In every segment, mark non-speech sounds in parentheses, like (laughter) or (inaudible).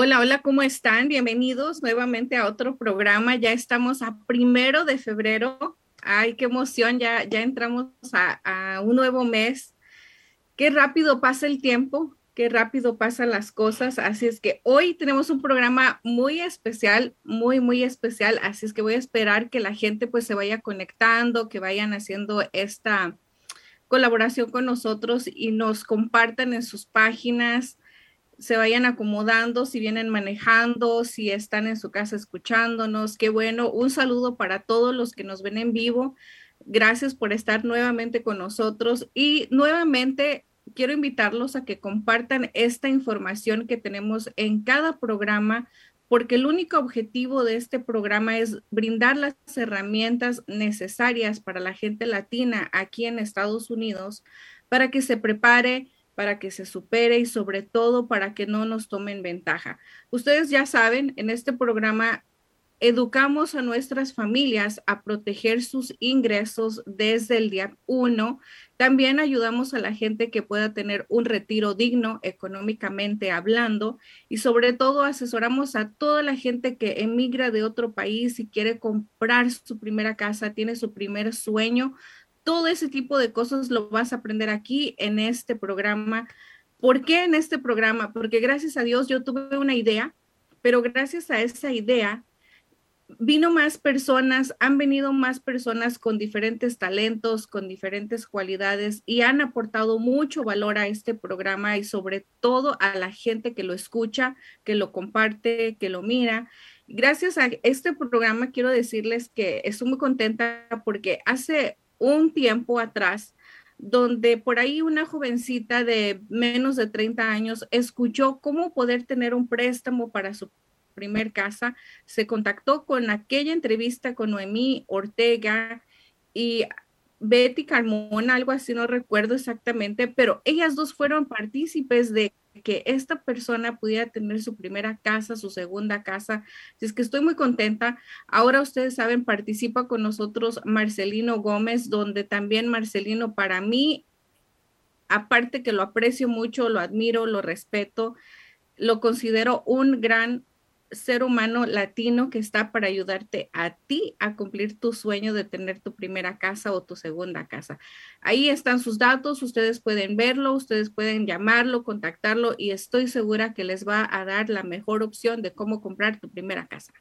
Hola, hola, ¿cómo están? Bienvenidos nuevamente a otro programa. Ya estamos a primero de febrero. Ay, qué emoción, ya, ya entramos a, un nuevo mes. Qué rápido pasa el tiempo, qué rápido pasan las cosas. Así es que hoy tenemos un programa muy especial, muy, muy especial. Así es que voy a esperar que la gente pues se vaya conectando, que vayan haciendo esta colaboración con nosotros y nos compartan en sus páginas se vayan acomodando, si vienen manejando, si están en su casa escuchándonos. Qué bueno. Un saludo para todos los que nos ven en vivo. Gracias por estar nuevamente con nosotros y nuevamente quiero invitarlos a que compartan esta información que tenemos en cada programa porque el único objetivo de este programa es brindar las herramientas necesarias para la gente latina aquí en Estados Unidos para que se prepare, para que se supere y sobre todo para que no nos tomen ventaja. Ustedes ya saben, en este programa educamos a nuestras familias a proteger sus ingresos desde el día uno. También ayudamos a la gente que pueda tener un retiro digno económicamente hablando y sobre todo asesoramos a toda la gente que emigra de otro país y quiere comprar su primera casa, tiene su primer sueño todo ese tipo de cosas lo vas a aprender aquí en este programa. ¿Por qué en este programa? Porque gracias a Dios yo tuve una idea, pero gracias a esa idea vino más personas, han venido más personas con diferentes talentos, con diferentes cualidades y han aportado mucho valor a este programa y sobre todo a la gente que lo escucha, que lo comparte, que lo mira. Gracias a este programa quiero decirles que estoy muy contenta porque hace un tiempo atrás, donde por ahí una jovencita de menos de 30 años escuchó cómo poder tener un préstamo para su primer casa, se contactó con aquella entrevista con Noemí Ortega y Betty Carmona, algo así, no recuerdo exactamente, pero ellas dos fueron partícipes de que esta persona pudiera tener su primera casa, su segunda casa. Es que estoy muy contenta. Ahora ustedes saben, participa con nosotros Marcelino Gómez, donde también Marcelino para mí, aparte que lo aprecio mucho, lo admiro, lo respeto, lo considero un gran ser humano latino que está para ayudarte a ti a cumplir tu sueño de tener tu primera casa o tu segunda casa. Ahí están sus datos, ustedes pueden verlo, ustedes pueden llamarlo, contactarlo y estoy segura que les va a dar la mejor opción de cómo comprar tu primera casa.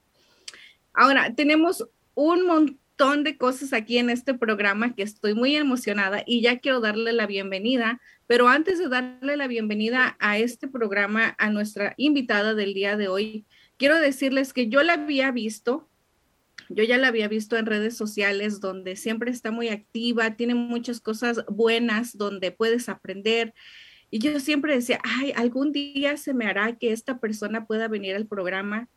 Ahora, tenemos un montón de cosas aquí en este programa que estoy muy emocionada y ya quiero darle la bienvenida, pero antes de darle la bienvenida a este programa, a nuestra invitada del día de hoy, quiero decirles que yo la había visto, yo ya la había visto en redes sociales donde siempre está muy activa, tiene muchas cosas buenas donde puedes aprender. Y yo siempre decía, ay, algún día se me hará que esta persona pueda venir al programa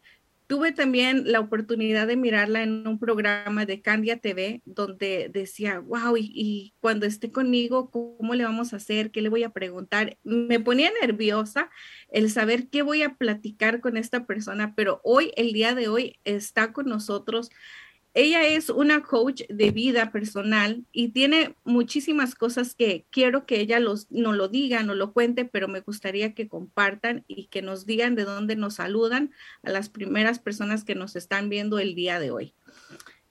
Tuve también la oportunidad de mirarla en un programa de Candia TV donde decía, wow, y, cuando esté conmigo, ¿cómo le vamos a hacer? ¿Qué le voy a preguntar? Me ponía nerviosa el saber qué voy a platicar con esta persona, pero hoy, el día de hoy, está con nosotros ella es una coach de vida personal y tiene muchísimas cosas que quiero que ella los, no lo diga, no lo cuente, pero me gustaría que compartan y que nos digan de dónde nos saludan a las primeras personas que nos están viendo el día de hoy.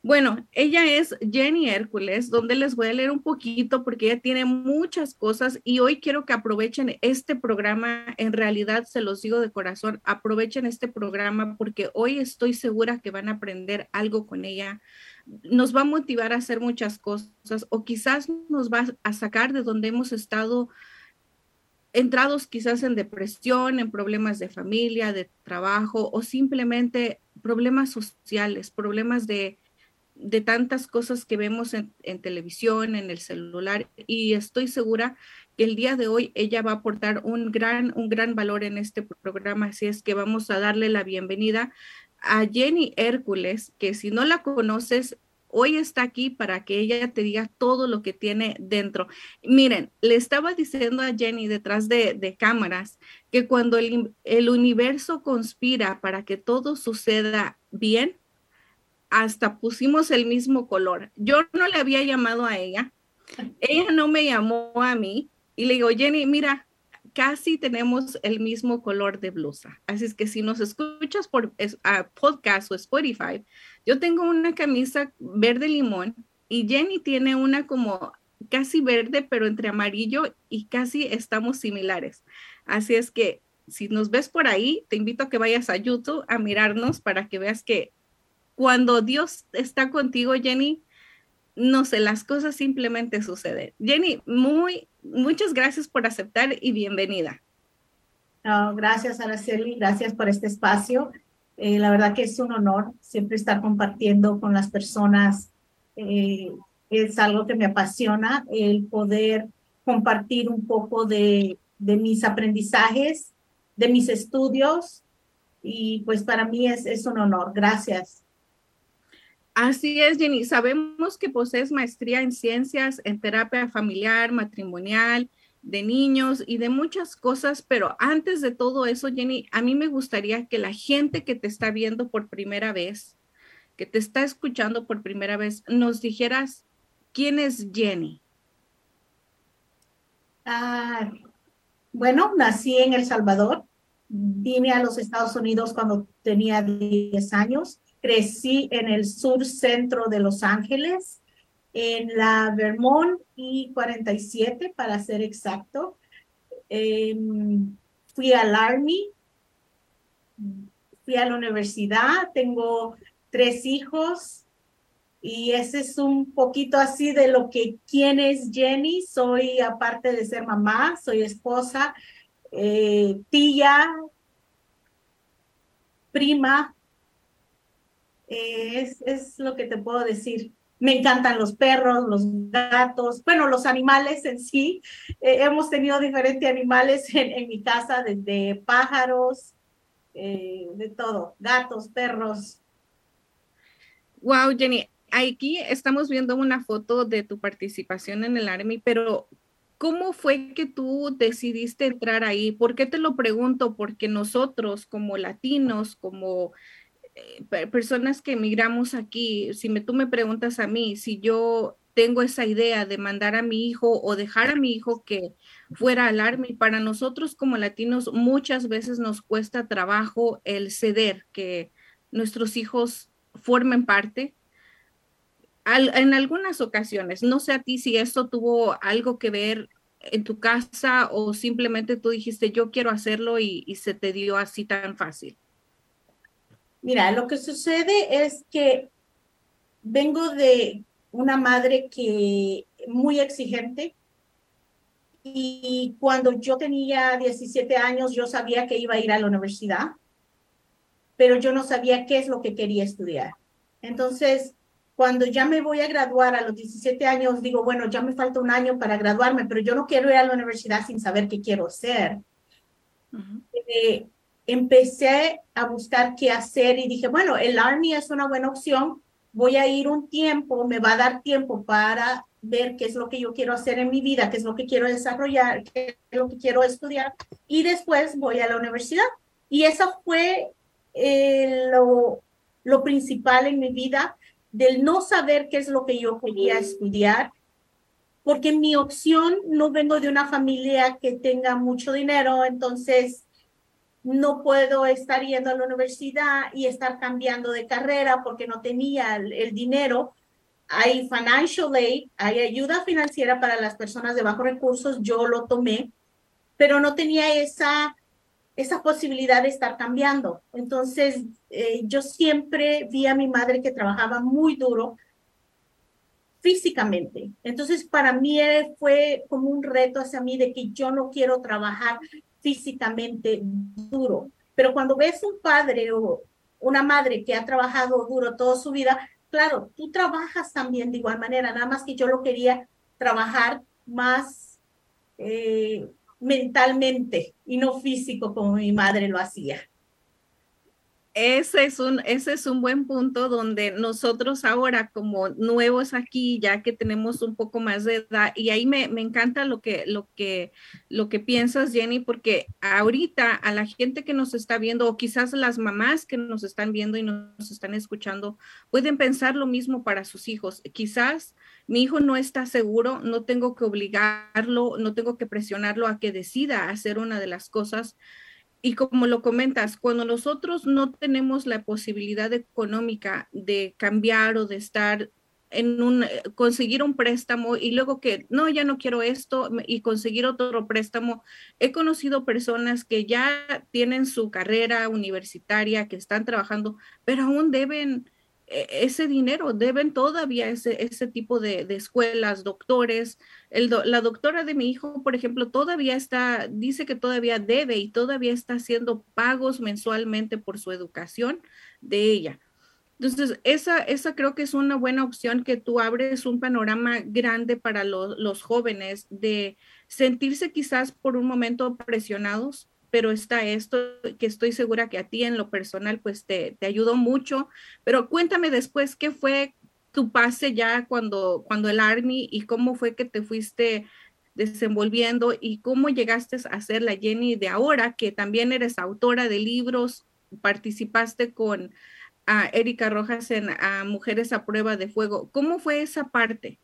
Bueno, ella es Jenny Hércules, donde les voy a leer un poquito porque ella tiene muchas cosas y hoy quiero que aprovechen este programa. En realidad, se los digo de corazón, aprovechen este programa porque hoy estoy segura que van a aprender algo con ella. Nos va a motivar a hacer muchas cosas o quizás nos va a sacar de donde hemos estado entrados quizás en depresión, en problemas de familia, de trabajo o simplemente problemas sociales, problemas de de tantas cosas que vemos en, televisión, en el celular, y estoy segura que el día de hoy ella va a aportar un gran, un gran valor en este programa, así es que vamos a darle la bienvenida a Jenny Hércules, que si no la conoces, hoy está aquí para que ella te diga todo lo que tiene dentro. Miren, le estaba diciendo a Jenny detrás de, cámaras que cuando el universo conspira para que todo suceda bien, hasta pusimos el mismo color. Yo no le había llamado a ella, ella no me llamó a mí y le digo, Jenny, mira, casi tenemos el mismo color de blusa. Así es que si nos escuchas por podcast o Spotify, yo tengo una camisa verde limón y Jenny tiene una como casi verde, pero entre amarillo y casi estamos similares. Así es que si nos ves por ahí, te invito a que vayas a YouTube a mirarnos para que veas que cuando Dios está contigo, Jenny, no sé, las cosas simplemente suceden. Jenny, muy, muchas gracias por aceptar y bienvenida. gracias, Araceli, gracias por este espacio. Eh, la verdad que es un honor siempre estar compartiendo con las personas. Eh, es algo que me apasiona, el poder compartir un poco de, de mis aprendizajes, de mis estudios, y pues para mí es, es un honor. Gracias. Así es, Jenny. Sabemos que posees maestría en ciencias, en terapia familiar, matrimonial, de niños y de muchas cosas, pero antes de todo eso, Jenny, a mí me gustaría que la gente que te está viendo por primera vez, que te está escuchando por primera vez, nos dijeras quién es Jenny. Ah, bueno, nací en El Salvador, vine a los Estados Unidos cuando tenía 10 años Crecí en el sur centro de Los Ángeles, en la Vermont y 47 para ser exacto. Em, fui al Army, fui a la universidad, tengo tres hijos y ese es un poquito así de lo que quién es Jenny. Soy, aparte de ser mamá, soy esposa, eh, tía, prima, es, es lo que te puedo decir. Me encantan los perros, los gatos, bueno, los animales en sí. Eh, hemos tenido diferentes animales en, en mi casa, desde pájaros, eh, de todo, gatos, perros. Wow, Jenny, aquí estamos viendo una foto de tu participación en el Army, pero ¿cómo fue que tú decidiste entrar ahí? ¿Por qué te lo pregunto? Porque nosotros como latinos, como eh, personas que emigramos aquí, si me, tú me preguntas a mí si yo tengo esa idea de mandar a mi hijo o dejar a mi hijo que fuera al Army, para nosotros como latinos muchas veces nos cuesta trabajo el ceder, que nuestros hijos formen parte. en algunas ocasiones, no sé a ti si esto tuvo algo que ver en tu casa o simplemente tú dijiste yo quiero hacerlo y se te dio así tan fácil. Mira, lo que sucede es que vengo de una madre que muy exigente y cuando yo tenía 17 años yo sabía que iba a ir a la universidad, pero yo no sabía qué es lo que quería estudiar. Entonces, cuando ya me voy a graduar a los 17 años, digo, bueno, ya me falta un año para graduarme, pero yo no quiero ir a la universidad sin saber qué quiero ser empecé a buscar qué hacer y dije, bueno, el Army es una buena opción, voy a ir un tiempo, me va a dar tiempo para ver qué es lo que yo quiero hacer en mi vida, qué es lo que quiero desarrollar, qué es lo que quiero estudiar y después voy a la universidad. Y eso fue eh, lo, lo principal en mi vida, del no saber qué es lo que yo quería estudiar, porque mi opción no vengo de una familia que tenga mucho dinero, entonces no puedo estar yendo a la universidad y estar cambiando de carrera porque no tenía el, dinero. Hay financial aid, hay ayuda financiera para las personas de bajos recursos, yo lo tomé, pero no tenía esa, esa posibilidad de estar cambiando. Entonces, eh, yo siempre vi a mi madre que trabajaba muy duro físicamente. Entonces, para mí fue como un reto hacia mí de que yo no quiero trabajar físicamente duro. Pero cuando ves un padre o una madre que ha trabajado duro toda su vida, claro, tú trabajas también de igual manera, nada más que yo lo quería trabajar más eh, mentalmente y no físico como mi madre lo hacía. Ese es, un, ese es un buen punto donde nosotros ahora como nuevos aquí, ya que tenemos un poco más de edad, y ahí me, me, encanta lo que, lo, que, lo que piensas, Jenny, porque ahorita a la gente que nos está viendo, o quizás las mamás que nos están viendo y nos están escuchando, pueden pensar lo mismo para sus hijos. Quizás mi hijo no está seguro, no tengo que obligarlo, no tengo que presionarlo a que decida hacer una de las cosas y como lo comentas, cuando nosotros no tenemos la posibilidad económica de cambiar o de estar en un, eh, conseguir un préstamo y luego que, no, ya no quiero esto y conseguir otro préstamo. He conocido personas que ya tienen su carrera universitaria, que están trabajando, pero aún deben ese dinero, deben todavía ese, ese tipo de, escuelas, doctores. El la doctora de mi hijo, por ejemplo, todavía está, dice que todavía debe y todavía está haciendo pagos mensualmente por su educación de ella. Entonces, esa, esa creo que es una buena opción que tú abres un panorama grande para los jóvenes de sentirse quizás por un momento presionados pero está esto que estoy segura que a ti en lo personal pues te, te ayudó mucho, pero cuéntame después qué fue tu pase ya cuando, cuando el Army y cómo fue que te fuiste desenvolviendo y cómo llegaste a ser la Jenny de ahora, que también eres autora de libros, participaste con Erika Rojas en Mujeres a Prueba de Fuego. ¿Cómo fue esa parte?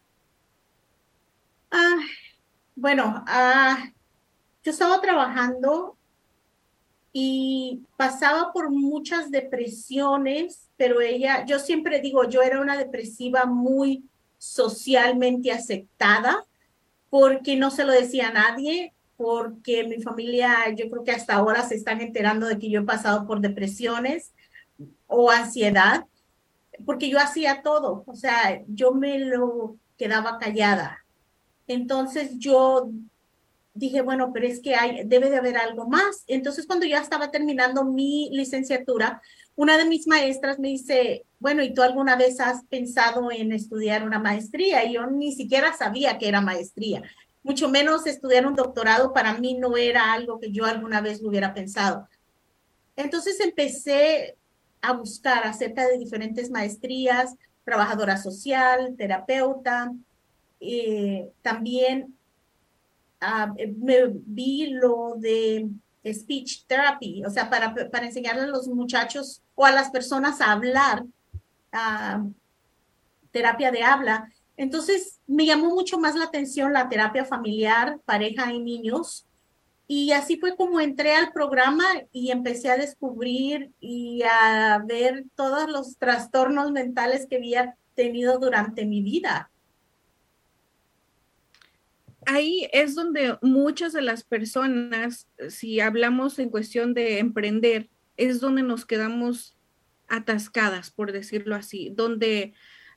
Ah, bueno, ah, yo estaba trabajando y pasaba por muchas depresiones, pero ella, yo siempre digo, yo era una depresiva muy socialmente aceptada porque no se lo decía a nadie, porque mi familia, yo creo que hasta ahora se están enterando de que yo he pasado por depresiones o ansiedad, porque yo hacía todo, o sea, yo me lo quedaba callada. Entonces yo dije, bueno, pero es que hay, debe de haber algo más. Entonces, cuando ya estaba terminando mi licenciatura, una de mis maestras me dice, bueno, ¿y tú alguna vez has pensado en estudiar una maestría? Y yo ni siquiera sabía que era maestría, mucho menos estudiar un doctorado para mí no era algo que yo alguna vez hubiera pensado. Entonces empecé a buscar acerca de diferentes maestrías, trabajadora social, terapeuta, eh, también Ah, eh, me vi lo de speech therapy, o sea, para, para enseñarle a los muchachos o a las personas a hablar, ah, terapia de habla. Entonces, me llamó mucho más la atención la terapia familiar, pareja y niños. Y así fue como entré al programa y empecé a descubrir y a ver todos los trastornos mentales que había tenido durante mi vida ahí es donde muchas de las personas, si hablamos en cuestión de emprender, es donde nos quedamos atascadas, por decirlo así, donde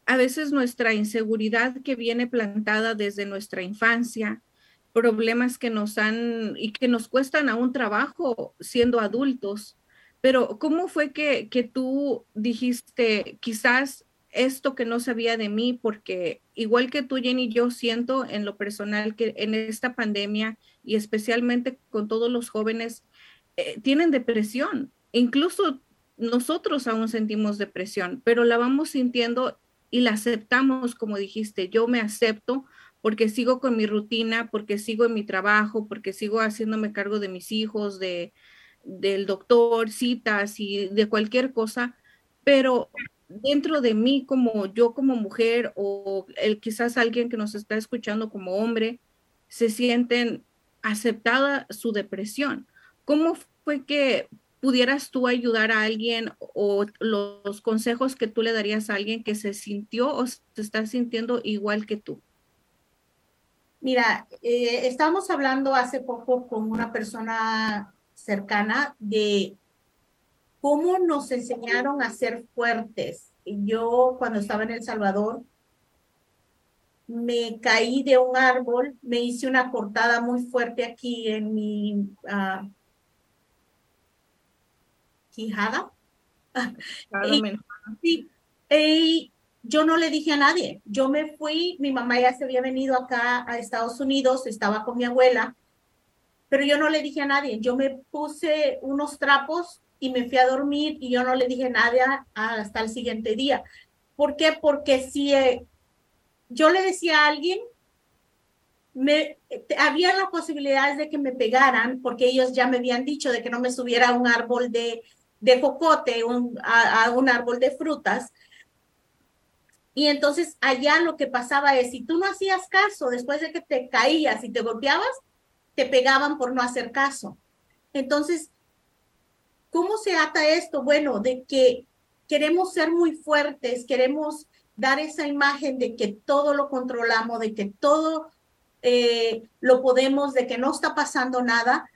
a veces nuestra inseguridad que viene plantada desde nuestra infancia, problemas que nos han y que nos cuestan a un trabajo siendo adultos. Pero ¿cómo fue que, que tú dijiste, quizás esto que no sabía de mí, porque igual que tú, Jenny, yo siento en lo personal que en esta pandemia y especialmente con todos los jóvenes, eh, tienen depresión. Incluso nosotros aún sentimos depresión, pero la vamos sintiendo y la aceptamos, como dijiste, yo me acepto porque sigo con mi rutina, porque sigo en mi trabajo, porque sigo haciéndome cargo de mis hijos, de, del doctor, citas y de cualquier cosa, pero dentro de mí como yo como mujer o el, quizás alguien que nos está escuchando como hombre, se sienten aceptada su depresión. ¿Cómo fue que pudieras tú ayudar a alguien o los consejos que tú le darías a alguien que se sintió o se está sintiendo igual que tú? Mira, eh, estábamos hablando hace poco con una persona cercana de cómo nos enseñaron a ser fuertes. Yo cuando estaba en El Salvador, me caí de un árbol, me hice una cortada muy fuerte aquí en mi uh, quijada. y, y, yo no le dije a nadie. Yo me fui, mi mamá ya se había venido acá a Estados Unidos, estaba con mi abuela, pero yo no le dije a nadie. Yo me puse unos trapos y me fui a dormir y yo no le dije nada hasta el siguiente día. ¿Por qué? Porque si eh, yo le decía a alguien, me, había la posibilidad de que me pegaran porque ellos ya me habían dicho de que no me subiera a un árbol de, de cocote, a, un árbol de frutas. Y entonces allá lo que pasaba es, si tú no hacías caso después de que te caías y te golpeabas, te pegaban por no hacer caso. Entonces, ¿cómo se ata esto? Bueno, de que queremos ser muy fuertes, queremos dar esa imagen de que todo lo controlamos, de que todo eh, lo podemos, de que no está pasando nada.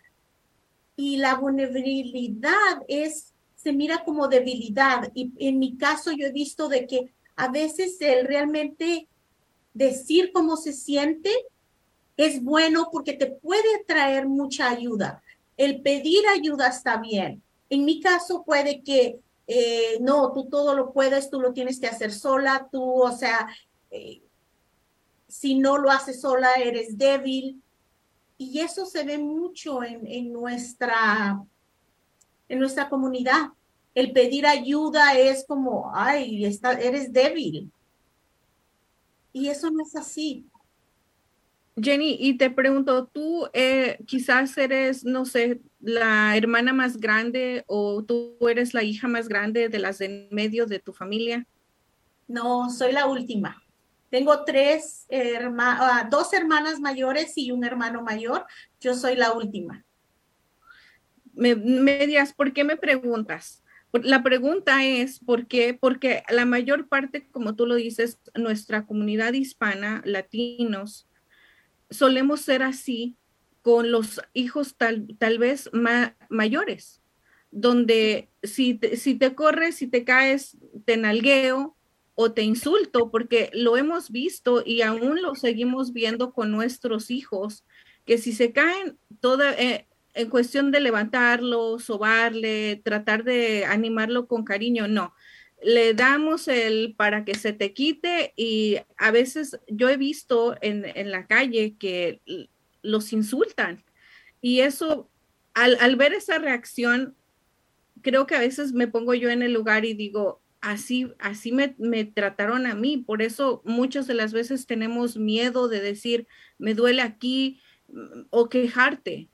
Y la vulnerabilidad es, se mira como debilidad. Y en mi caso yo he visto de que a veces el realmente decir cómo se siente es bueno porque te puede traer mucha ayuda. El pedir ayuda está bien. En mi caso puede que eh, no, tú todo lo puedes, tú lo tienes que hacer sola, tú, o sea, eh, si no lo haces sola, eres débil. Y eso se ve mucho en, en, nuestra, en nuestra comunidad. El pedir ayuda es como, ay, está, eres débil. Y eso no es así. Jenny, y te pregunto, tú eh, quizás eres, no sé, la hermana más grande o tú eres la hija más grande de las en medio de tu familia? No, soy la última. Tengo tres hermanas, ah, dos hermanas mayores y un hermano mayor. Yo soy la última. Me, me ¿por qué me preguntas? La pregunta es ¿por qué? Porque la mayor parte, como tú lo dices, nuestra comunidad hispana, latinos, solemos ser así con los hijos tal, tal vez mayores, donde si te, si te corres, si te caes, te nalgueo, o te insulto, porque lo hemos visto y aún lo seguimos viendo con nuestros hijos, que si se caen toda, eh, en cuestión de levantarlo, sobarle, tratar de animarlo con cariño, no. Le damos el para que se te quite y a veces yo he visto en, en la calle que los insultan y eso, al, al ver esa reacción, creo que a veces me pongo yo en el lugar y digo, así, así me, trataron a mí. Por eso muchas de las veces tenemos miedo de decir, me duele aquí mm, o quejarte.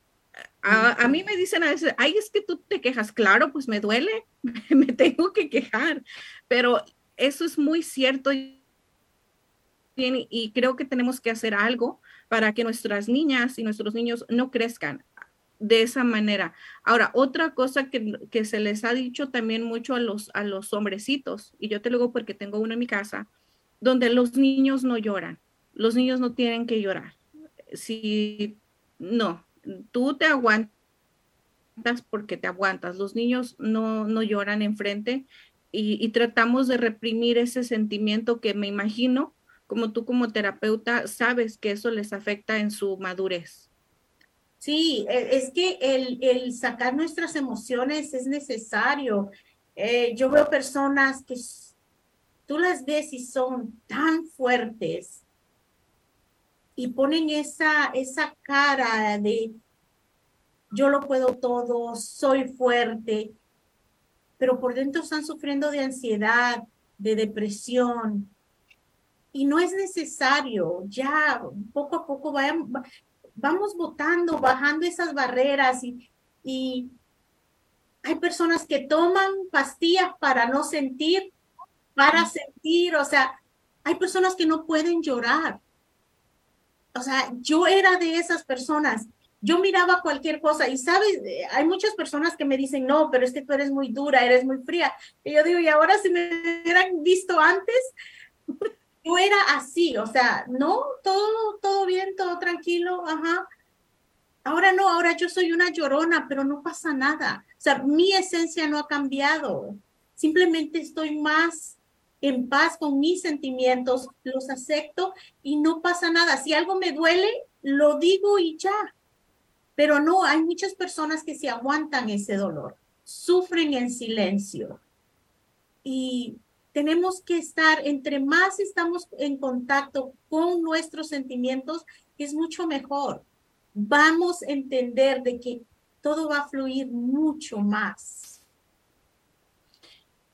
A, mí me dicen a veces, ay, es que tú te quejas, claro, pues me duele, (laughs) me tengo que quejar, pero eso es muy cierto y creo que tenemos que hacer algo para que nuestras niñas y nuestros niños no crezcan de esa manera. Ahora, otra cosa que, se les ha dicho también mucho a los, a los hombrecitos, y yo te lo digo porque tengo uno en mi casa, donde los niños no lloran, los niños no tienen que llorar. Si no, tú te aguantas porque te aguantas, los niños no, no lloran enfrente y tratamos de reprimir ese sentimiento que me imagino, como tú como terapeuta, sabes que eso les afecta en su madurez. Sí, e, es que el, el sacar nuestras emociones es necesario. Eh, yo veo personas que tú las ves y son tan fuertes y ponen esa, esa cara de yo lo puedo todo, soy fuerte, pero por dentro están sufriendo de ansiedad, de depresión. Y no es necesario, ya poco a poco vayan, vamos votando, bajando esas barreras y, y hay personas que toman pastillas para no sentir, para sentir, o sea, hay personas que no pueden llorar. O sea, yo era de esas personas. Yo miraba cualquier cosa y sabes, hay muchas personas que me dicen, no, pero es que tú eres muy dura, eres muy fría. Y yo digo, y ahora si me hubieran visto antes, yo era así, o sea, no, todo, todo bien, todo tranquilo, ajá. Ahora no, ahora yo soy una llorona, pero no pasa nada. O sea, mi esencia no ha cambiado. Simplemente estoy más en paz con mis sentimientos, los acepto y no pasa nada. Si algo me duele, lo digo y ya. Pero no, hay muchas personas que se aguantan ese dolor, sufren en silencio. Y tenemos que estar, entre más estamos en contacto con nuestros sentimientos, es mucho mejor. Vamos a entender de que todo va a fluir mucho más.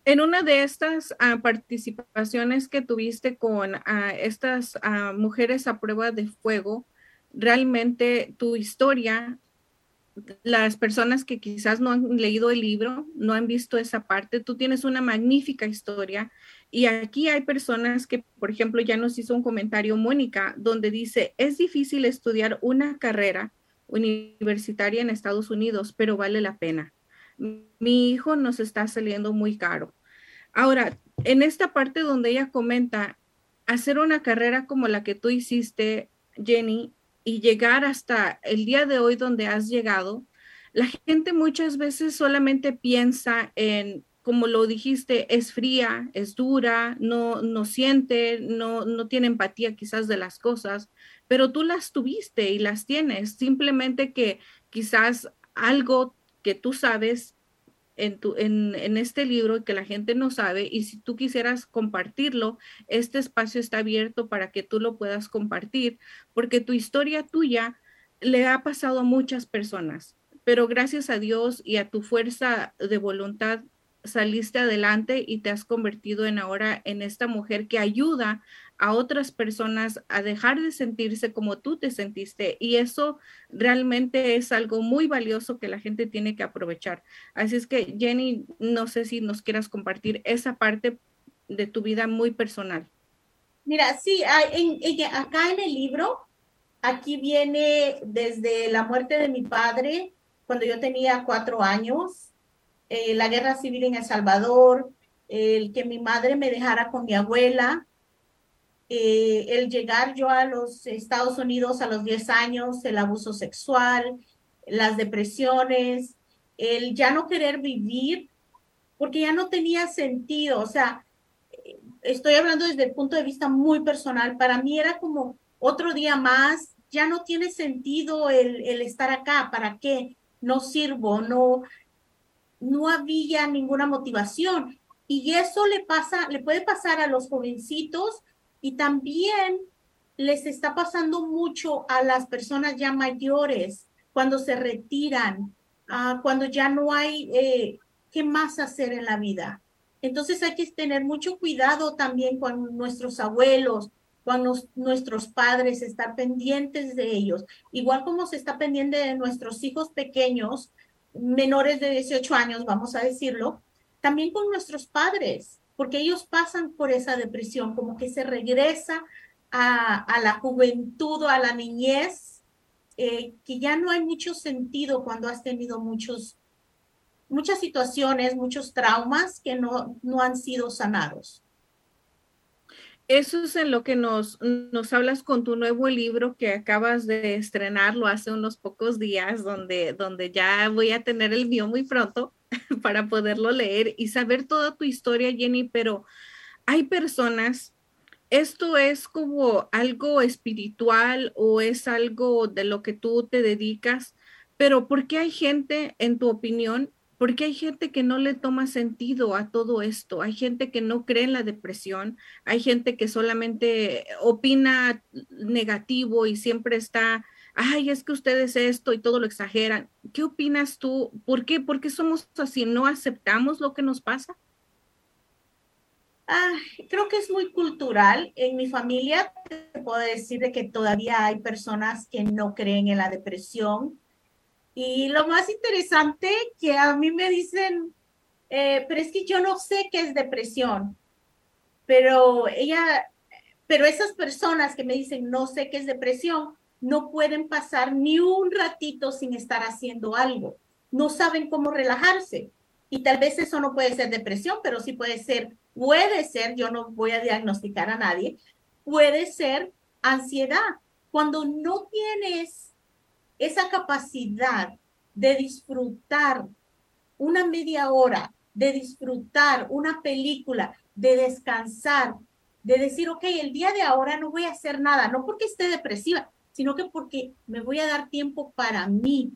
En una de estas ah, participaciones que tuviste con ah, estas ah, mujeres a prueba de fuego, realmente tu historia, las personas que quizás no han leído el libro, no han visto esa parte, tú tienes una magnífica historia y aquí hay personas que, por ejemplo, ya nos hizo un comentario Mónica, donde dice, es difícil estudiar una carrera universitaria en Estados Unidos, pero vale la pena mi hijo nos está saliendo muy caro. Ahora, en esta parte donde ella comenta, hacer una carrera como la que tú hiciste, Jenny, y llegar hasta el día de hoy donde has llegado, la gente muchas veces solamente piensa en, como lo dijiste, es fría, es dura, no, no siente, no, no tiene empatía quizás de las cosas, pero tú las tuviste y las tienes, simplemente que quizás algo que tú sabes en, en, este libro que la gente no sabe y si tú quisieras compartirlo, este espacio está abierto para que tú lo puedas compartir, porque tu historia tuya le ha pasado a muchas personas, pero gracias a Dios y a tu fuerza de voluntad saliste adelante y te has convertido en ahora en esta mujer que ayuda a otras personas a dejar de sentirse como tú te sentiste y eso realmente es algo muy valioso que la gente tiene que aprovechar. Así es que Jenny, no sé si nos quieras compartir esa parte de tu vida muy personal. Mira, sí, acá en el libro, aquí viene desde la muerte de mi padre, cuando yo tenía cuatro años, eh, la guerra civil en El Salvador, el que mi madre me dejara con mi abuela, eh, el llegar yo a los Estados Unidos a los 10 años, el abuso sexual, las depresiones, el ya no querer vivir, porque ya no tenía sentido. O sea, estoy hablando desde el punto de vista muy personal. Para mí era como otro día más, ya no tiene sentido el, el estar acá, ¿para qué? No sirvo, no, no había ninguna motivación. Y eso le pasa, le puede pasar a los jovencitos y también les está pasando mucho a las personas ya mayores cuando se retiran, ah, cuando ya no hay eh, qué más hacer en la vida. Entonces hay que tener mucho cuidado también con nuestros abuelos, con nuestros padres, estar pendientes de ellos. Igual como se está pendiente de nuestros hijos pequeños, menores de 18 años, vamos a decirlo, también con nuestros padres porque ellos pasan por esa depresión, como que se regresa a, la juventud o a la niñez, eh, que ya no hay mucho sentido cuando has tenido muchos, muchas situaciones, muchos traumas que no, no han sido sanados. Eso es en lo que nos, nos hablas con tu nuevo libro que acabas de estrenarlo hace unos pocos días, donde, donde ya voy a tener el mío muy pronto. (laughs) para poderlo leer y saber toda tu historia, Jenny, pero hay personas, esto es como algo espiritual o es algo de lo que tú te dedicas, pero ¿por qué hay gente, en tu opinión, por qué hay gente que no le toma sentido a todo esto? Hay gente que no cree en la depresión, hay gente que solamente opina negativo y siempre está ay, es que ustedes esto y todo lo exageran. ¿Qué opinas tú? ¿Por qué? ¿Por qué somos así? ¿No aceptamos lo que nos pasa? Ah, creo que es muy cultural. En mi familia te puedo decir de que todavía hay personas que no creen en la depresión. Y lo más interesante que a mí me dicen, eh, pero es que yo no sé qué es depresión. Pero ella, pero esas personas que me dicen no sé qué es depresión, no pueden pasar ni un ratito sin estar haciendo algo. No saben cómo relajarse. Y tal vez eso no puede ser depresión, pero sí puede ser, puede ser, yo no voy a diagnosticar a nadie, puede ser ansiedad. Cuando no tienes esa capacidad de disfrutar una media hora, de disfrutar una película, de descansar, de decir, ok, el día de ahora no voy a hacer nada, no porque esté depresiva, sino que porque me voy a dar tiempo para mí.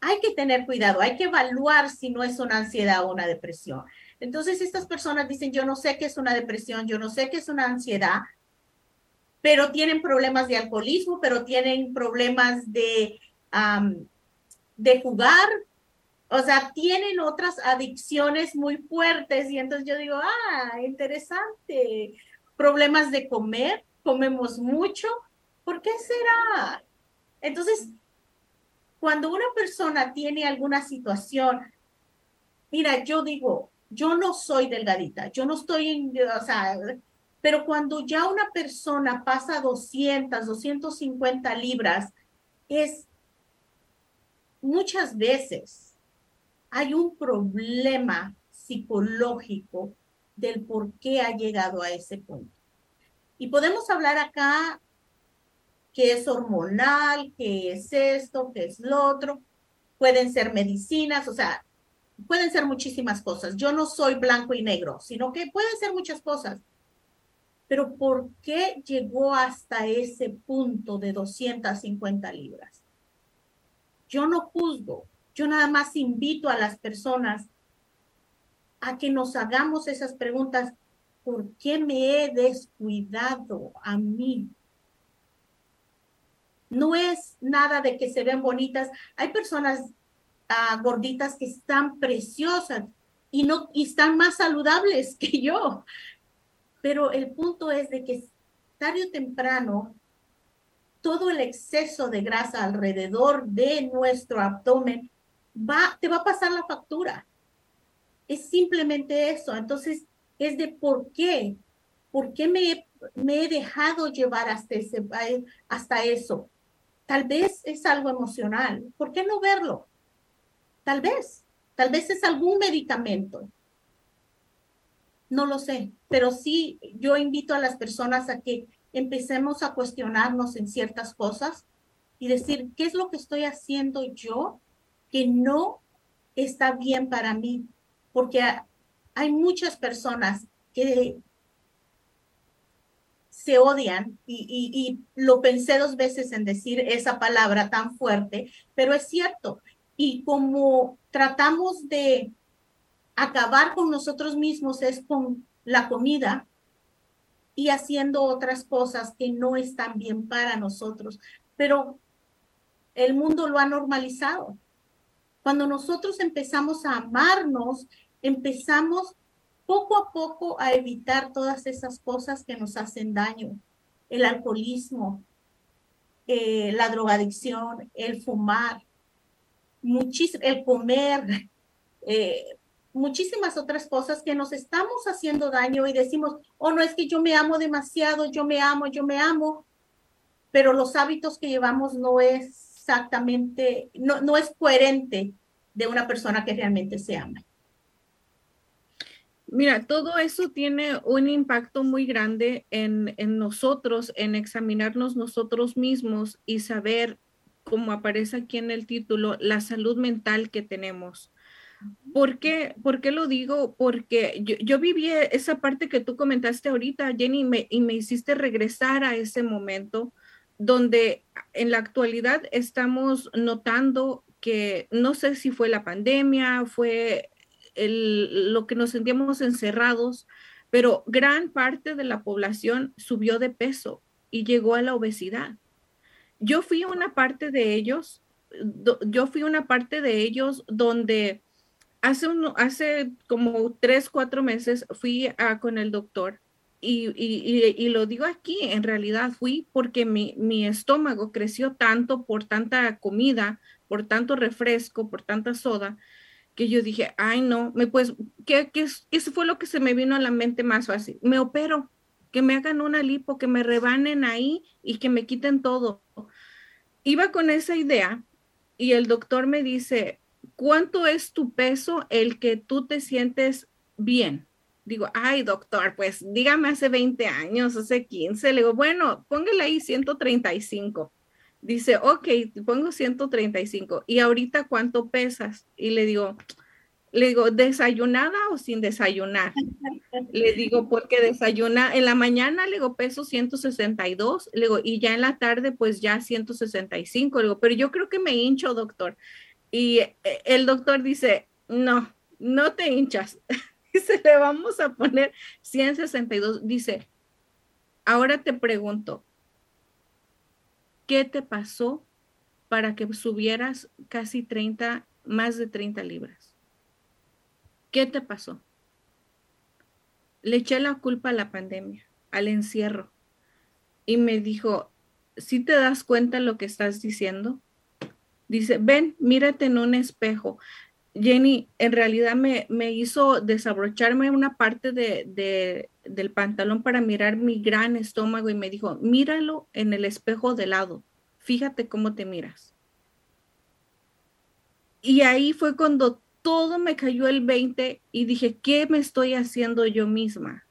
Hay que tener cuidado, hay que evaluar si no es una ansiedad o una depresión. Entonces, estas personas dicen, yo no sé qué es una depresión, yo no sé qué es una ansiedad, pero tienen problemas de alcoholismo, pero tienen problemas de, de jugar, o sea, tienen otras adicciones muy fuertes y entonces yo digo, ah, interesante, problemas de comer, comemos mucho, ¿por qué será? Entonces, cuando una persona tiene alguna situación, mira, yo digo, yo no soy delgadita, yo no estoy en, o sea, pero cuando ya una persona pasa 200, 250 libras, es muchas veces hay un problema psicológico del por qué ha llegado a ese punto. Y podemos hablar acá que es hormonal, que es esto, que es lo otro. Pueden ser medicinas, o sea, pueden ser muchísimas cosas. Yo no soy blanco y negro, sino que pueden ser muchas cosas. Pero ¿por qué llegó hasta ese punto de 250 libras? Yo no juzgo, yo nada más invito a las personas a que nos hagamos esas preguntas. ¿Por qué me he descuidado a mí? No es nada de que se ven bonitas. Hay personas uh, gorditas que están preciosas y no y están más saludables (laughs) que yo. Pero el punto es de que tarde o temprano todo el exceso de grasa alrededor de nuestro abdomen va, te va a pasar la factura. Es simplemente eso. Entonces, es de por qué. ¿Por qué me, me he dejado llevar hasta, ese, hasta eso? Tal vez es algo emocional. ¿Por qué no verlo? Tal vez. Tal vez es algún medicamento. No lo sé, pero sí yo invito a las personas a que empecemos a cuestionarnos en ciertas cosas y decir, ¿qué es lo que estoy haciendo yo que no está bien para mí? Porque hay muchas personas que se odian y, y, lo pensé dos veces en decir esa palabra tan fuerte, pero es cierto. Y como tratamos de acabar con nosotros mismos es con la comida, y haciendo otras cosas que no están bien para nosotros. Pero el mundo lo ha normalizado. Cuando nosotros empezamos a amarnos, empezamos poco a poco a evitar todas esas cosas que nos hacen daño. El alcoholismo, eh, la drogadicción, el fumar, el comer, eh, muchísimas otras cosas que nos estamos haciendo daño y decimos, oh, no es que yo me amo demasiado, yo me amo, yo me amo, pero los hábitos que llevamos no es exactamente, no, no es coherente de una persona que realmente se ama. Mira, todo eso tiene un impacto muy grande en, en nosotros, en examinarnos nosotros mismos y saber, como aparece aquí en el título, la salud mental que tenemos ¿Por qué, ¿Por qué lo digo? Porque yo, yo, viví esa parte que tú comentaste ahorita, Jenny, me, y me hiciste regresar a ese momento donde en la actualidad estamos notando que no sé si fue la pandemia, fue el, lo que nos sentíamos encerrados, pero gran parte de la población subió de peso y llegó a la obesidad. Yo fui una parte de ellos, yo fui una parte de ellos donde hace, hace como tres, cuatro meses fui con el doctor y, y, y, lo digo aquí, en realidad fui porque mi, mi, estómago creció tanto por tanta comida, por tanto refresco, por tanta soda, que yo dije, ay no, me pues, ¿qué, qué, qué fue lo que se me vino a la mente más fácil? Me opero, que me hagan una lipo, que me rebanen ahí y que me quiten todo. Iba con esa idea y el doctor me dice, ¿cuánto es tu peso el que tú te sientes bien? Digo, ay, doctor, pues dígame hace 20 años, hace 15. Le digo, bueno, póngale ahí 135. Dice, ok, pongo 135. ¿Y ahorita cuánto pesas? Y le digo, le digo, ¿desayunada o sin desayunar? Le digo, porque desayuna en la mañana, le digo, peso 162, le digo, y ya en la tarde, pues ya 165, le digo, pero yo creo que me hincho, doctor. Y eh, el doctor dice, no, no te hinchas. (laughs) Dice, le vamos a poner 162. Dice, ahora te pregunto, ¿qué te pasó para que subieras casi 30 más de 30 libras. ¿Qué te pasó? Le eché la culpa a la pandemia, al encierro. Y me dijo, ¿si te das cuenta lo que estás diciendo? Dice, ven, mírate en un espejo. Jenny, en realidad me, me hizo desabrocharme una parte de, del pantalón para mirar mi gran estómago y me dijo, míralo en el espejo de lado, fíjate cómo te miras. Y ahí fue cuando todo me cayó el 20 y dije, ¿qué me estoy haciendo yo misma?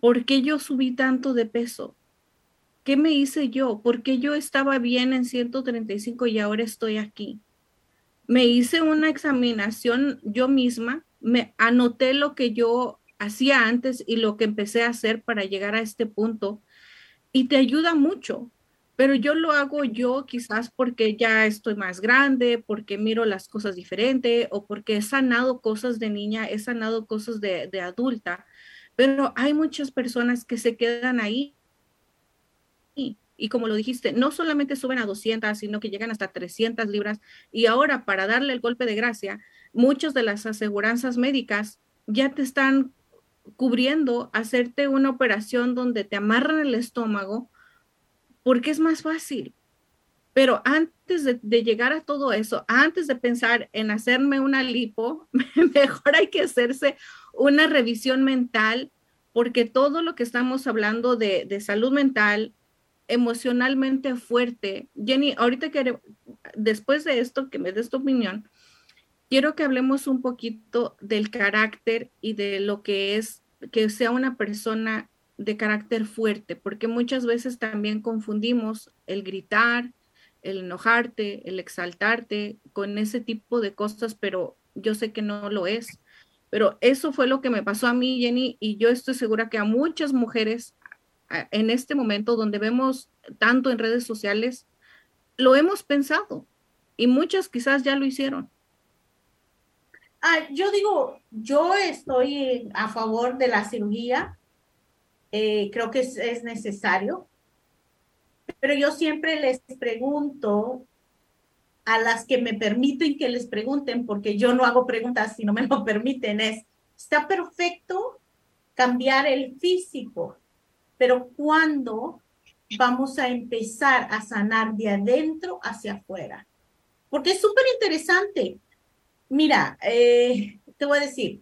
¿Por qué yo subí tanto de peso? ¿Qué me hice yo? ¿Por qué yo estaba bien en 135 y ahora estoy aquí? Me hice una examinación yo misma, me anoté lo que yo hacía antes y lo que empecé a hacer para llegar a este punto y te ayuda mucho pero yo lo hago yo quizás porque ya estoy más grande, porque miro las cosas diferente o porque he sanado cosas de niña, he sanado cosas de, de adulta, pero hay muchas personas que se quedan ahí y, como lo dijiste, no solamente suben a 200, sino que llegan hasta 300 libras y ahora para darle el golpe de gracia, muchas de las aseguranzas médicas ya te están cubriendo hacerte una operación donde te amarran el estómago porque es más fácil. Pero antes de, llegar a todo eso, antes de pensar en hacerme una lipo, (laughs) mejor hay que hacerse una revisión mental, porque todo lo que estamos hablando de salud mental, emocionalmente fuerte, Jenny, ahorita que después de esto, que me des tu opinión, quiero que hablemos un poquito del carácter y de lo que es que sea una persona de carácter fuerte, porque muchas veces también confundimos el gritar, el enojarte, el exaltarte con ese tipo de cosas, pero yo sé que no lo es. Pero eso fue lo que me pasó a mí, Jenny, y yo estoy segura que a muchas mujeres en este momento donde vemos tanto en redes sociales, lo hemos pensado y muchas quizás ya lo hicieron. Ah, yo digo, yo estoy a favor de la cirugía eh, creo que es, necesario. Pero yo siempre les pregunto a las que me permiten que les pregunten, porque yo no hago preguntas si no me lo (laughs) permiten, es, está perfecto cambiar el físico, pero ¿cuándo vamos a empezar a sanar de adentro hacia afuera? Porque es súper interesante. Mira, eh, te voy a decir,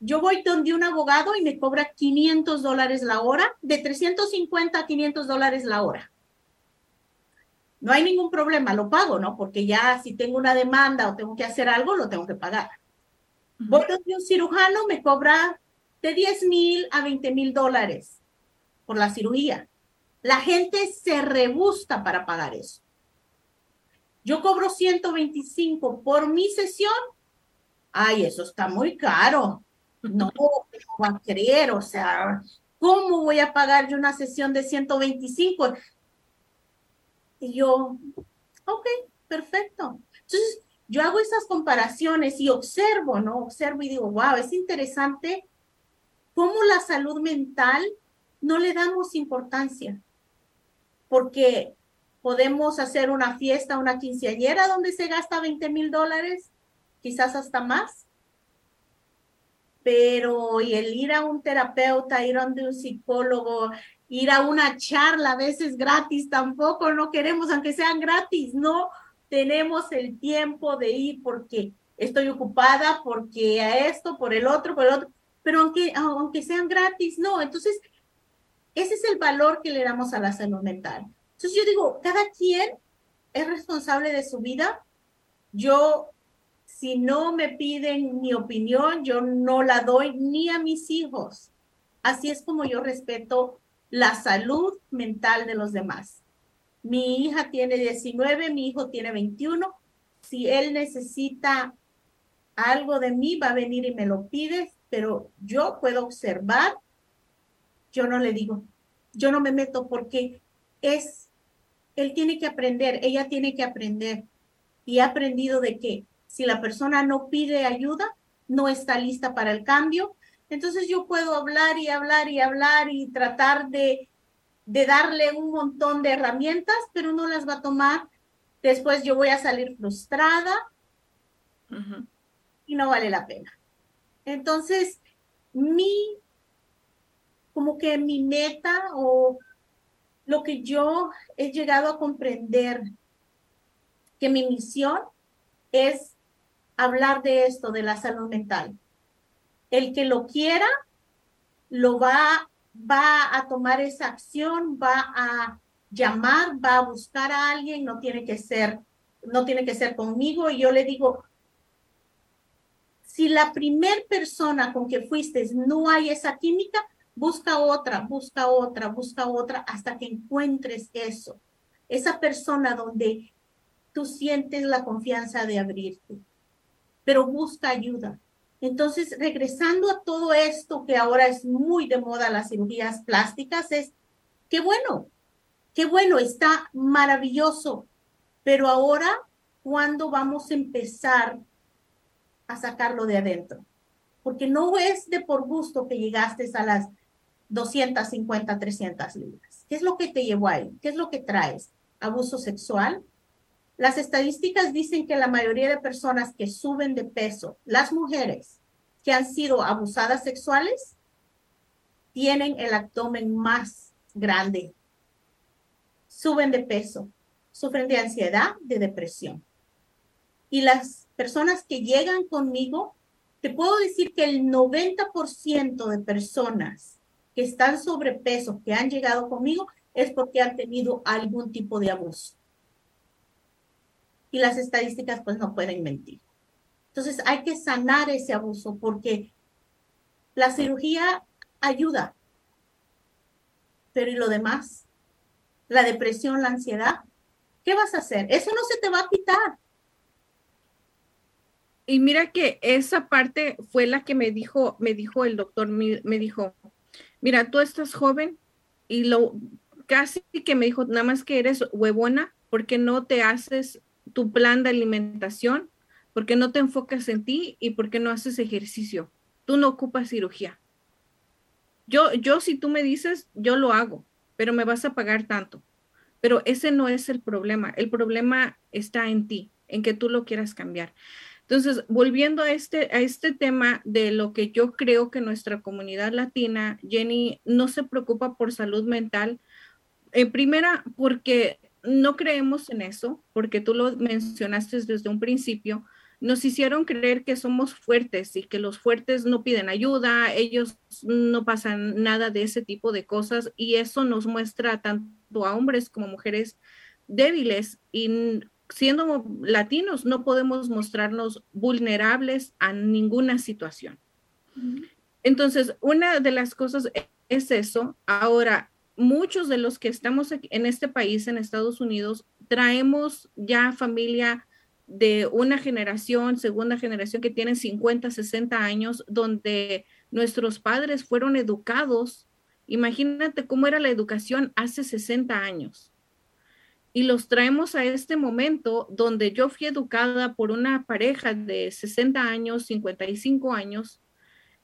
yo voy donde un abogado y me cobra 500 dólares la hora, de 350 a 500 dólares la hora. No hay ningún problema, lo pago, ¿no? Porque ya si tengo una demanda o tengo que hacer algo, lo tengo que pagar. Voy donde un cirujano, me cobra de 10 mil a 20 mil dólares por la cirugía. La gente se rebusta para pagar eso. Yo cobro 125 por mi sesión. Ay, eso está muy caro (laughs) no, va a creer, o sea, ¿cómo voy a pagar yo una sesión de 125? Y yo, ok, perfecto. Entonces, yo hago esas comparaciones y observo, ¿no? Observo y digo, wow, es interesante cómo la salud mental no le damos importancia, porque podemos hacer una fiesta, una quinceañera donde se gasta 20 mil dólares, quizás hasta más, pero y el ir a un terapeuta, ir a un psicólogo, ir a una charla a veces gratis, tampoco no queremos, aunque sean gratis, no tenemos el tiempo de ir porque estoy ocupada, porque a esto, por el otro, por el otro, pero aunque, aunque sean gratis, no, entonces ese es el valor que le damos a la salud mental. Entonces yo digo, cada quien es responsable de su vida. Yo si no me piden mi opinión, yo no la doy ni a mis hijos. Así es como yo respeto la salud mental de los demás. Mi hija tiene 19, mi hijo tiene 21. Si él necesita algo de mí, va a venir y me lo pide, pero yo puedo observar, yo no le digo, yo no me meto porque es, él tiene que aprender, ella tiene que aprender. Y ha aprendido de qué? Si la persona no pide ayuda, no está lista para el cambio. Entonces yo puedo hablar y hablar y hablar y tratar de, de darle un montón de herramientas, pero no las va a tomar. Después yo voy a salir frustrada y no vale la pena. Entonces, mi, como que mi meta o lo que yo he llegado a comprender, que mi misión es hablar de esto, de la salud mental. El que lo quiera, lo va, va a tomar esa acción, va a llamar, va a buscar a alguien, no tiene que ser, no tiene que ser conmigo. Y yo le digo, si la primer persona con que fuiste no hay esa química, busca otra, busca otra, busca otra hasta que encuentres eso. Esa persona donde tú sientes la confianza de abrirte, pero busca ayuda. Entonces, regresando a todo esto que ahora es muy de moda, las cirugías plásticas, es qué bueno, qué bueno, está maravilloso, pero ahora, ¿cuándo vamos a empezar a sacarlo de adentro? Porque no es de por gusto que llegaste a las 250, 300 libras. ¿Qué es lo que te llevó ahí? ¿Qué es lo que traes? ¿Abuso sexual? Las estadísticas dicen que la mayoría de personas que suben de peso, las mujeres que han sido abusadas sexuales, tienen el abdomen más grande. Suben de peso, sufren de ansiedad, de depresión. Y las personas que llegan conmigo, te puedo decir que el 90% de personas que están sobrepeso, que han llegado conmigo, es porque han tenido algún tipo de abuso. Y las estadísticas pues no pueden mentir. Entonces hay que sanar ese abuso porque la cirugía ayuda. Pero ¿y lo demás? La depresión, la ansiedad. ¿Qué vas a hacer? Eso no se te va a quitar. Y mira que esa parte fue la que me dijo, me dijo el doctor, me dijo, mira, tú estás joven y lo casi que me dijo, nada más que eres huevona porque no te haces tu plan de alimentación, porque no te enfocas en ti y porque no haces ejercicio. Tú no ocupas cirugía. Yo, yo, si tú me dices, yo lo hago, pero me vas a pagar tanto. Pero ese no es el problema. El problema está en ti, en que tú lo quieras cambiar. Entonces, volviendo a este, a este tema de lo que yo creo que nuestra comunidad latina, Jenny, no se preocupa por salud mental. En primera, porque no creemos en eso, porque tú lo mencionaste desde un principio, nos hicieron creer que somos fuertes y que los fuertes no piden ayuda, ellos no pasan nada de ese tipo de cosas y eso nos muestra tanto a hombres como mujeres débiles y siendo latinos no podemos mostrarnos vulnerables a ninguna situación. Entonces, una de las cosas es eso. Ahora, muchos de los que estamos en este país, en Estados Unidos, traemos ya familia de una generación, segunda generación que tienen 50, 60 años, donde nuestros padres fueron educados. Imagínate cómo era la educación hace 60 años y los traemos a este momento donde yo fui educada por una pareja de 60 años, 55 años,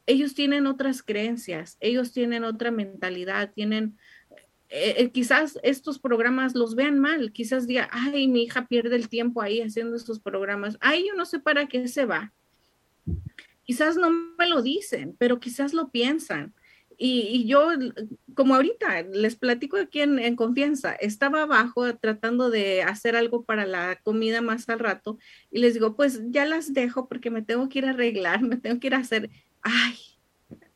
ellos tienen otras creencias, ellos tienen otra mentalidad, tienen, eh, eh, quizás estos programas los vean mal, quizás diga, ay, mi hija pierde el tiempo ahí haciendo estos programas, ay, yo no sé para qué se va. Quizás no me lo dicen, pero quizás lo piensan. Y, yo, como ahorita les platico aquí en, confianza, estaba abajo tratando de hacer algo para la comida más al rato y les digo, pues ya las dejo porque me tengo que ir a arreglar, (laughs) me tengo que ir a hacer, ay,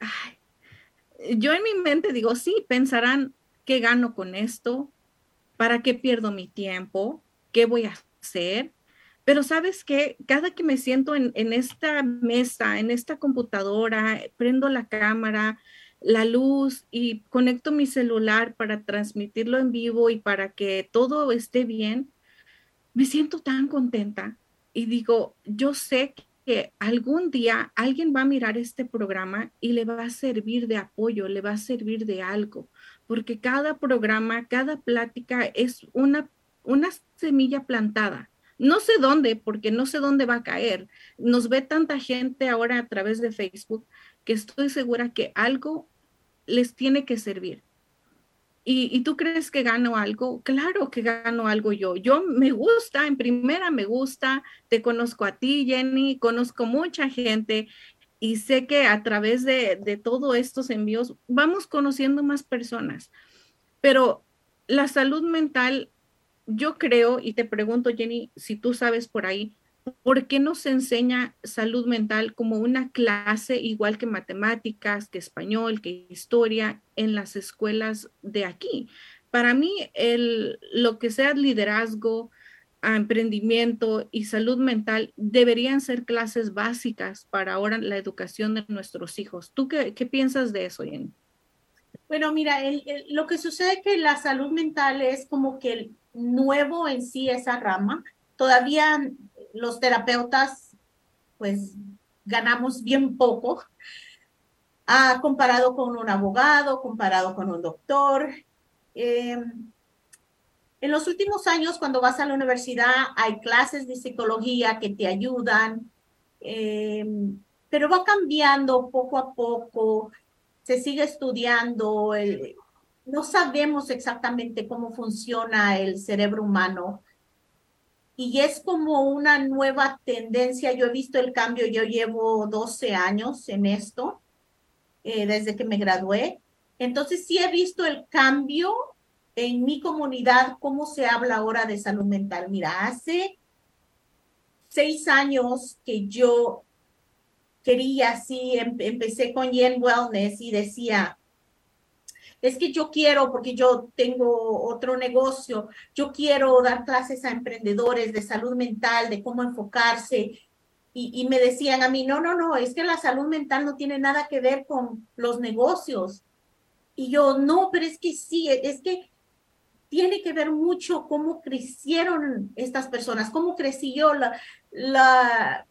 ay. Yo en mi mente digo, sí, pensarán, ¿qué gano con esto? ¿Para qué pierdo mi tiempo? ¿Qué voy a hacer? Pero sabes que cada que me siento en, en, esta mesa, en esta computadora, prendo la cámara, la luz y conecto mi celular para transmitirlo en vivo y para que todo esté bien, me siento tan contenta y digo, yo sé que algún día alguien va a mirar este programa y le va a servir de apoyo, le va a servir de algo, porque cada programa, cada plática es una, una semilla plantada. No sé dónde, porque no sé dónde va a caer. Nos ve tanta gente ahora a través de Facebook que estoy segura que algo les tiene que servir. ¿Y, tú crees que gano algo? Claro que gano algo yo. Yo me gusta, en primera me gusta, te conozco a ti, Jenny, conozco mucha gente y sé que a través de, de todos estos envíos vamos conociendo más personas. Pero la salud mental, yo creo, y te pregunto, Jenny, si tú sabes por ahí, ¿por qué no se enseña salud mental como una clase igual que matemáticas, que español, que historia en las escuelas de aquí? Para mí, el, lo que sea liderazgo, emprendimiento y salud mental deberían ser clases básicas para ahora la educación de nuestros hijos. ¿Tú qué, qué piensas de eso, Jenny? Bueno, mira, lo que sucede es que la salud mental es como que el nuevo en sí esa rama. Todavía los terapeutas, pues, ganamos bien poco ah, comparado con un abogado, comparado con un doctor. Em, en los últimos años, cuando vas a la universidad, hay clases de psicología que te ayudan, em, pero va cambiando poco a poco se sigue estudiando, no sabemos exactamente cómo funciona el cerebro humano y es como una nueva tendencia. Yo he visto el cambio, yo llevo 12 años en esto, eh, desde que me gradué. Entonces sí he visto el cambio en mi comunidad, cómo se habla ahora de salud mental. Mira, hace seis años que yo quería, sí, em, empecé con Yen Wellness y decía, es que yo quiero, porque yo tengo otro negocio, yo quiero dar clases a emprendedores de salud mental, de cómo enfocarse. Y, me decían a mí, no, no, no, es que la salud mental no tiene nada que ver con los negocios. Y yo, no, pero es que sí, es que tiene que ver mucho cómo crecieron estas personas, cómo creció la, la,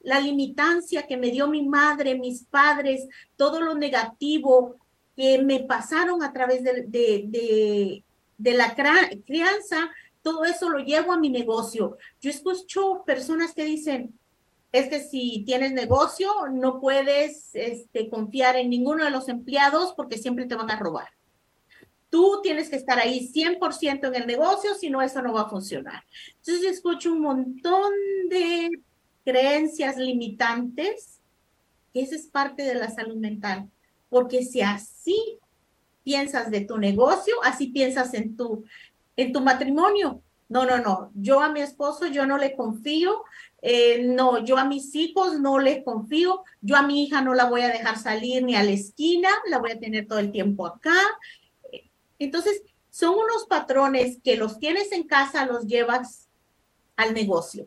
la limitancia que me dio mi madre, mis padres, todo lo negativo que me pasaron a través de, de, la crianza, todo eso lo llevo a mi negocio. Yo escucho personas que dicen, es que si tienes negocio, no puedes este, confiar en ninguno de los empleados porque siempre te van a robar. Tú tienes que estar ahí 100% en el negocio, si no, eso no va a funcionar. Entonces, yo escucho un montón de creencias limitantes, esa es parte de la salud mental, porque si así piensas de tu negocio, así piensas en tu, en tu matrimonio. No, no, no, yo a mi esposo yo no le confío, eh, no, yo a mis hijos no les confío, yo a mi hija no la voy a dejar salir ni a la esquina, la voy a tener todo el tiempo acá. Entonces, son unos patrones que los tienes en casa, los llevas al negocio.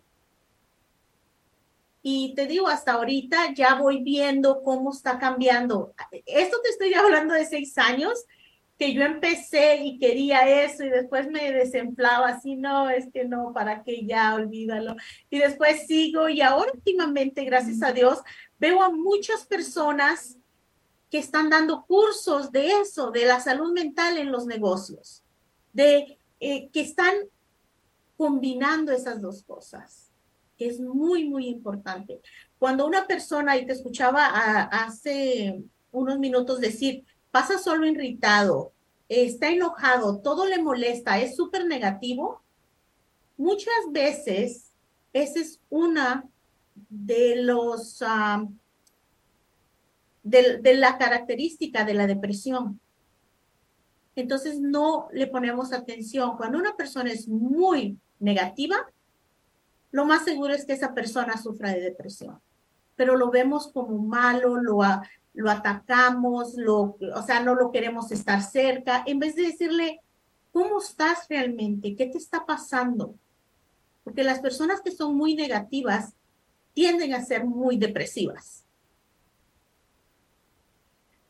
Y te digo, hasta ahorita ya voy viendo cómo está cambiando. Esto te estoy hablando de seis años, que yo empecé y quería eso y después me desenflaba así, no, es que no, para que ya, olvídalo. Y después sigo y ahora últimamente, gracias a Dios, veo a muchas personas que están dando cursos de eso, de la salud mental en los negocios, de eh, que están combinando esas dos cosas es muy, muy importante. Cuando una persona, y te escuchaba hace unos minutos decir, pasa solo irritado, está enojado, todo le molesta, es súper negativo, muchas veces esa es una de los... de, de la característica de la depresión. Entonces no le ponemos atención. Cuando una persona es muy negativa, lo más seguro es que esa persona sufra de depresión, pero lo vemos como malo, lo, lo atacamos, lo, o sea, no lo queremos estar cerca, en vez de decirle, ¿cómo estás realmente? ¿Qué te está pasando? Porque las personas que son muy negativas tienden a ser muy depresivas.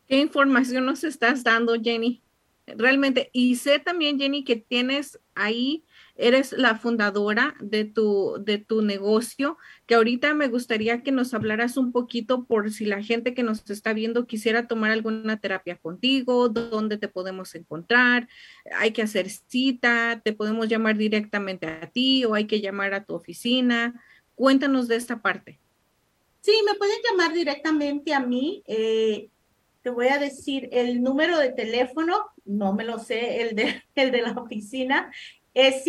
¿Qué información nos estás dando, Jenny? Realmente, y sé también, Jenny, que tienes ahí eres la fundadora de tu, de tu negocio, que ahorita me gustaría que nos hablaras un poquito por si la gente que nos está viendo quisiera tomar alguna terapia contigo, dónde te podemos encontrar, hay que hacer cita, te podemos llamar directamente a ti o hay que llamar a tu oficina. Cuéntanos de esta parte. Sí, me pueden llamar directamente a mí. Eh, te voy a decir el número de teléfono, no me lo sé, el de, (laughs) el de la oficina, es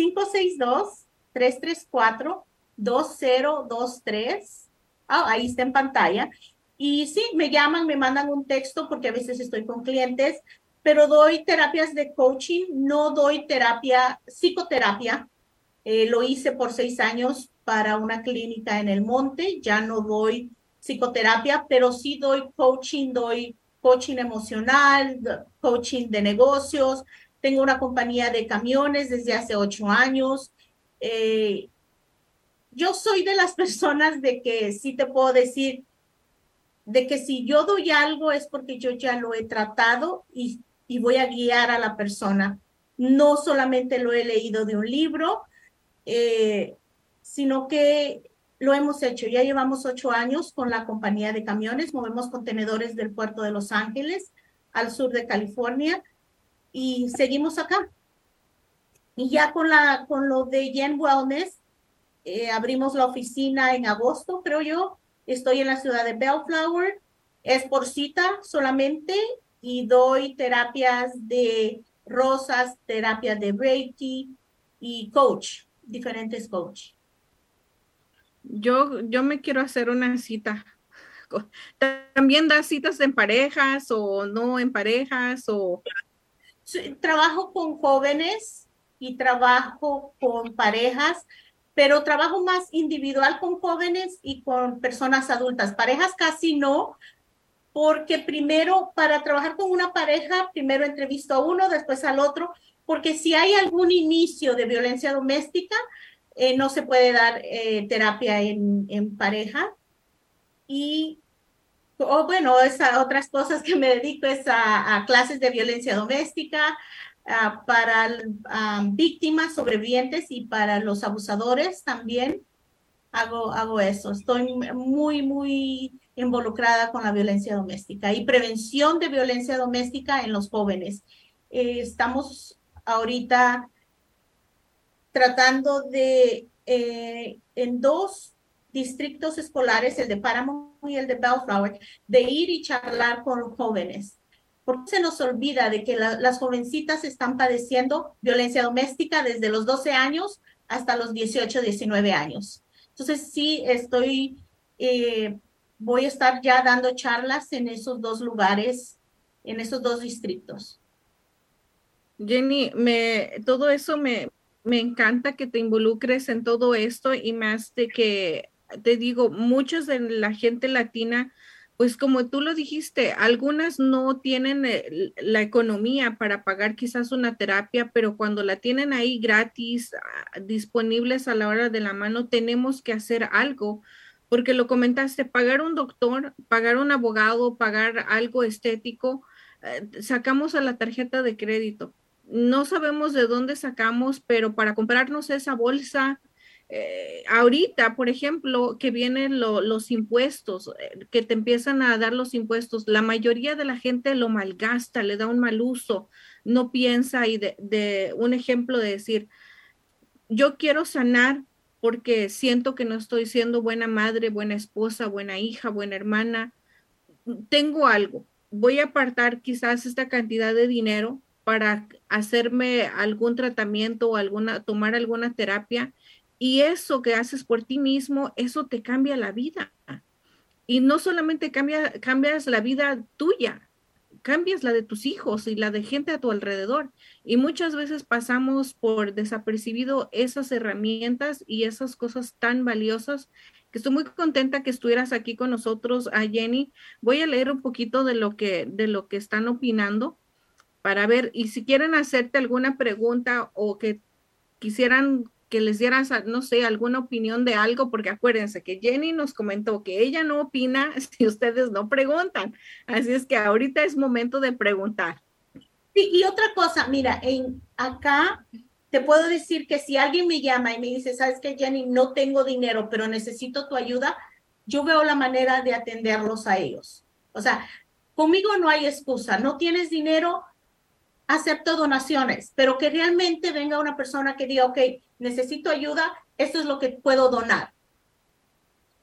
562-334-2023. Ah, ahí está en pantalla. Y sí, me llaman, me mandan un texto porque a veces estoy con clientes, pero doy terapias de coaching, no doy terapia, psicoterapia. Eh, lo hice por seis años para una clínica en el monte, ya no doy psicoterapia, pero sí doy coaching, doy coaching emocional, coaching de negocios. Tengo una compañía de camiones desde hace ocho años. Eh, yo soy de las (laughs) personas de que sí te puedo decir, de que si yo doy algo es porque yo ya lo he tratado y, y voy a guiar a la persona. No solamente lo he leído de un libro, eh, sino que lo hemos hecho. Ya llevamos ocho años con la compañía de camiones, movemos contenedores del puerto de Los Ángeles al sur de California y seguimos acá. Y ya con, la, con lo de Yen Wellness, eh, abrimos la oficina en agosto, creo yo, Estoy en la ciudad de Bellflower. Es por cita solamente y doy terapias de rosas, terapias de Reiki y coach, diferentes coach. Yo, yo me quiero hacer una cita. ¿También das citas en parejas o no en parejas? O... trabajo con jóvenes y trabajo con parejas pero trabajo más individual con jóvenes y con personas adultas. Parejas casi no, porque primero, para trabajar con una pareja, primero entrevisto a uno, después al otro, porque si hay algún inicio de violencia doméstica, eh, no se puede dar eh, terapia en, en, pareja. Y, o bueno, otras cosas que me dedico es a, clases de violencia doméstica, para víctimas, sobrevivientes y para los abusadores también hago, hago eso. Estoy muy, muy involucrada con la violencia doméstica y prevención de violencia doméstica en los jóvenes. Eh, estamos ahorita tratando de, eh, en dos distritos escolares, el de Paramount y el de Bellflower, de ir y charlar con jóvenes ¿Por qué se nos olvida de que las jovencitas están padeciendo violencia doméstica desde los 12 años hasta los 18, 19 años? Entonces, sí, estoy, eh, voy a estar ya dando charlas en esos dos lugares, en esos dos distritos. Jenny, me, todo eso me, me encanta que te involucres en todo esto y más de que, te digo, muchos de la gente latina pues como tú lo dijiste, algunas no tienen eh, la economía para pagar quizás una terapia, pero cuando la tienen ahí gratis, ah, disponibles a la hora de la mano, tenemos que hacer algo, porque lo comentaste, pagar un doctor, pagar un abogado, pagar algo estético, eh, sacamos a la tarjeta de crédito. No sabemos de dónde sacamos, pero para comprarnos esa bolsa, eh, ahorita, por ejemplo, que vienen los impuestos, eh, que te empiezan a dar los impuestos, la mayoría de la gente lo malgasta, le da un mal uso, no piensa y de, un ejemplo de decir, yo quiero sanar porque siento que no estoy siendo buena madre, buena esposa, buena hija, buena hermana, tengo algo, voy a apartar quizás esta cantidad de dinero para hacerme algún tratamiento o alguna, tomar alguna terapia y eso que haces por ti mismo, eso te cambia la vida. Y no solamente cambia, cambias la vida tuya, cambias la de tus hijos y la de gente a tu alrededor. Y muchas veces pasamos por desapercibido esas herramientas y esas cosas tan valiosas que estoy muy contenta que estuvieras aquí con nosotros, a Jenny. Voy a leer un poquito de lo que, de lo que están opinando para ver, y si quieren hacerte alguna pregunta o que quisieran que les dieras, no sé, alguna opinión de algo, porque acuérdense que Jenny nos comentó que ella no opina (laughs) si ustedes no preguntan. Así es que ahorita es momento de preguntar. Sí, y otra cosa, mira, en acá te puedo decir que si alguien me llama y me dice, sabes que Jenny, no tengo dinero, pero necesito tu ayuda, yo veo la manera de atenderlos a ellos. O sea, conmigo no hay excusa, no tienes dinero, acepto donaciones, pero que realmente venga una persona que diga, ok, necesito ayuda, esto es lo que puedo donar.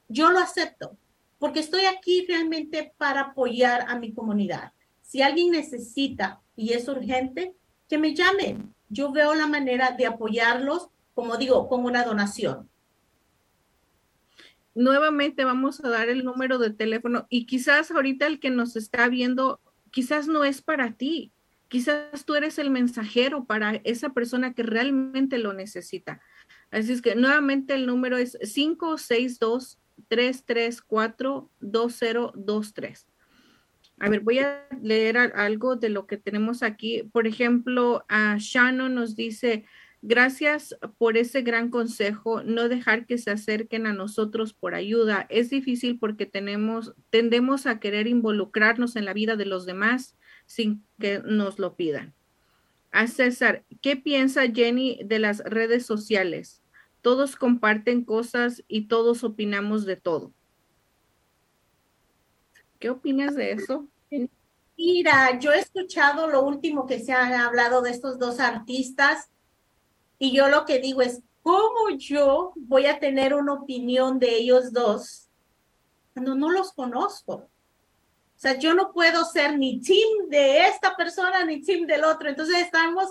Yo lo acepto, porque estoy aquí realmente para apoyar a mi comunidad. Si alguien necesita y es urgente, que me llamen. Yo veo la manera de apoyarlos, como digo, con una donación. Nuevamente vamos a dar el número de teléfono y quizás ahorita el que nos está viendo, quizás no es para ti, quizás tú eres el mensajero para esa persona que realmente lo necesita. Así es que nuevamente el número es 562-334-2023. A ver, voy a leer algo de lo que tenemos aquí. Por ejemplo, a Shannon nos dice, gracias por ese gran consejo, no dejar que se acerquen a nosotros por ayuda. Es difícil porque tenemos, tendemos a querer involucrarnos en la vida de los demás sin que nos lo pidan. A César, ¿qué piensa Jenny de las redes sociales? Todos comparten cosas y todos opinamos de todo. ¿Qué opinas de eso? Mira, yo he escuchado lo último que se ha hablado de estos dos artistas y yo lo que digo es, ¿cómo yo voy a tener una opinión de ellos dos cuando no los conozco? O sea, yo no puedo ser ni team de esta persona ni team del otro. Entonces estamos,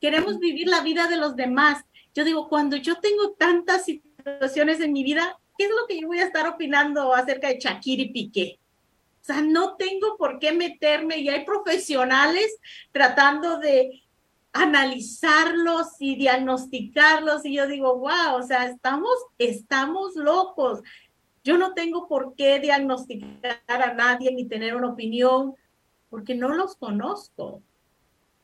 queremos vivir la vida de los demás. Yo digo, cuando yo tengo tantas situaciones en mi vida, ¿qué es lo que yo voy a estar opinando acerca de Shakira y Piqué? O sea, no tengo por qué meterme y hay profesionales tratando de analizarlos y diagnosticarlos y yo digo, wow, o sea, estamos, estamos locos. Yo no tengo por qué diagnosticar a nadie ni tener una opinión porque no los conozco.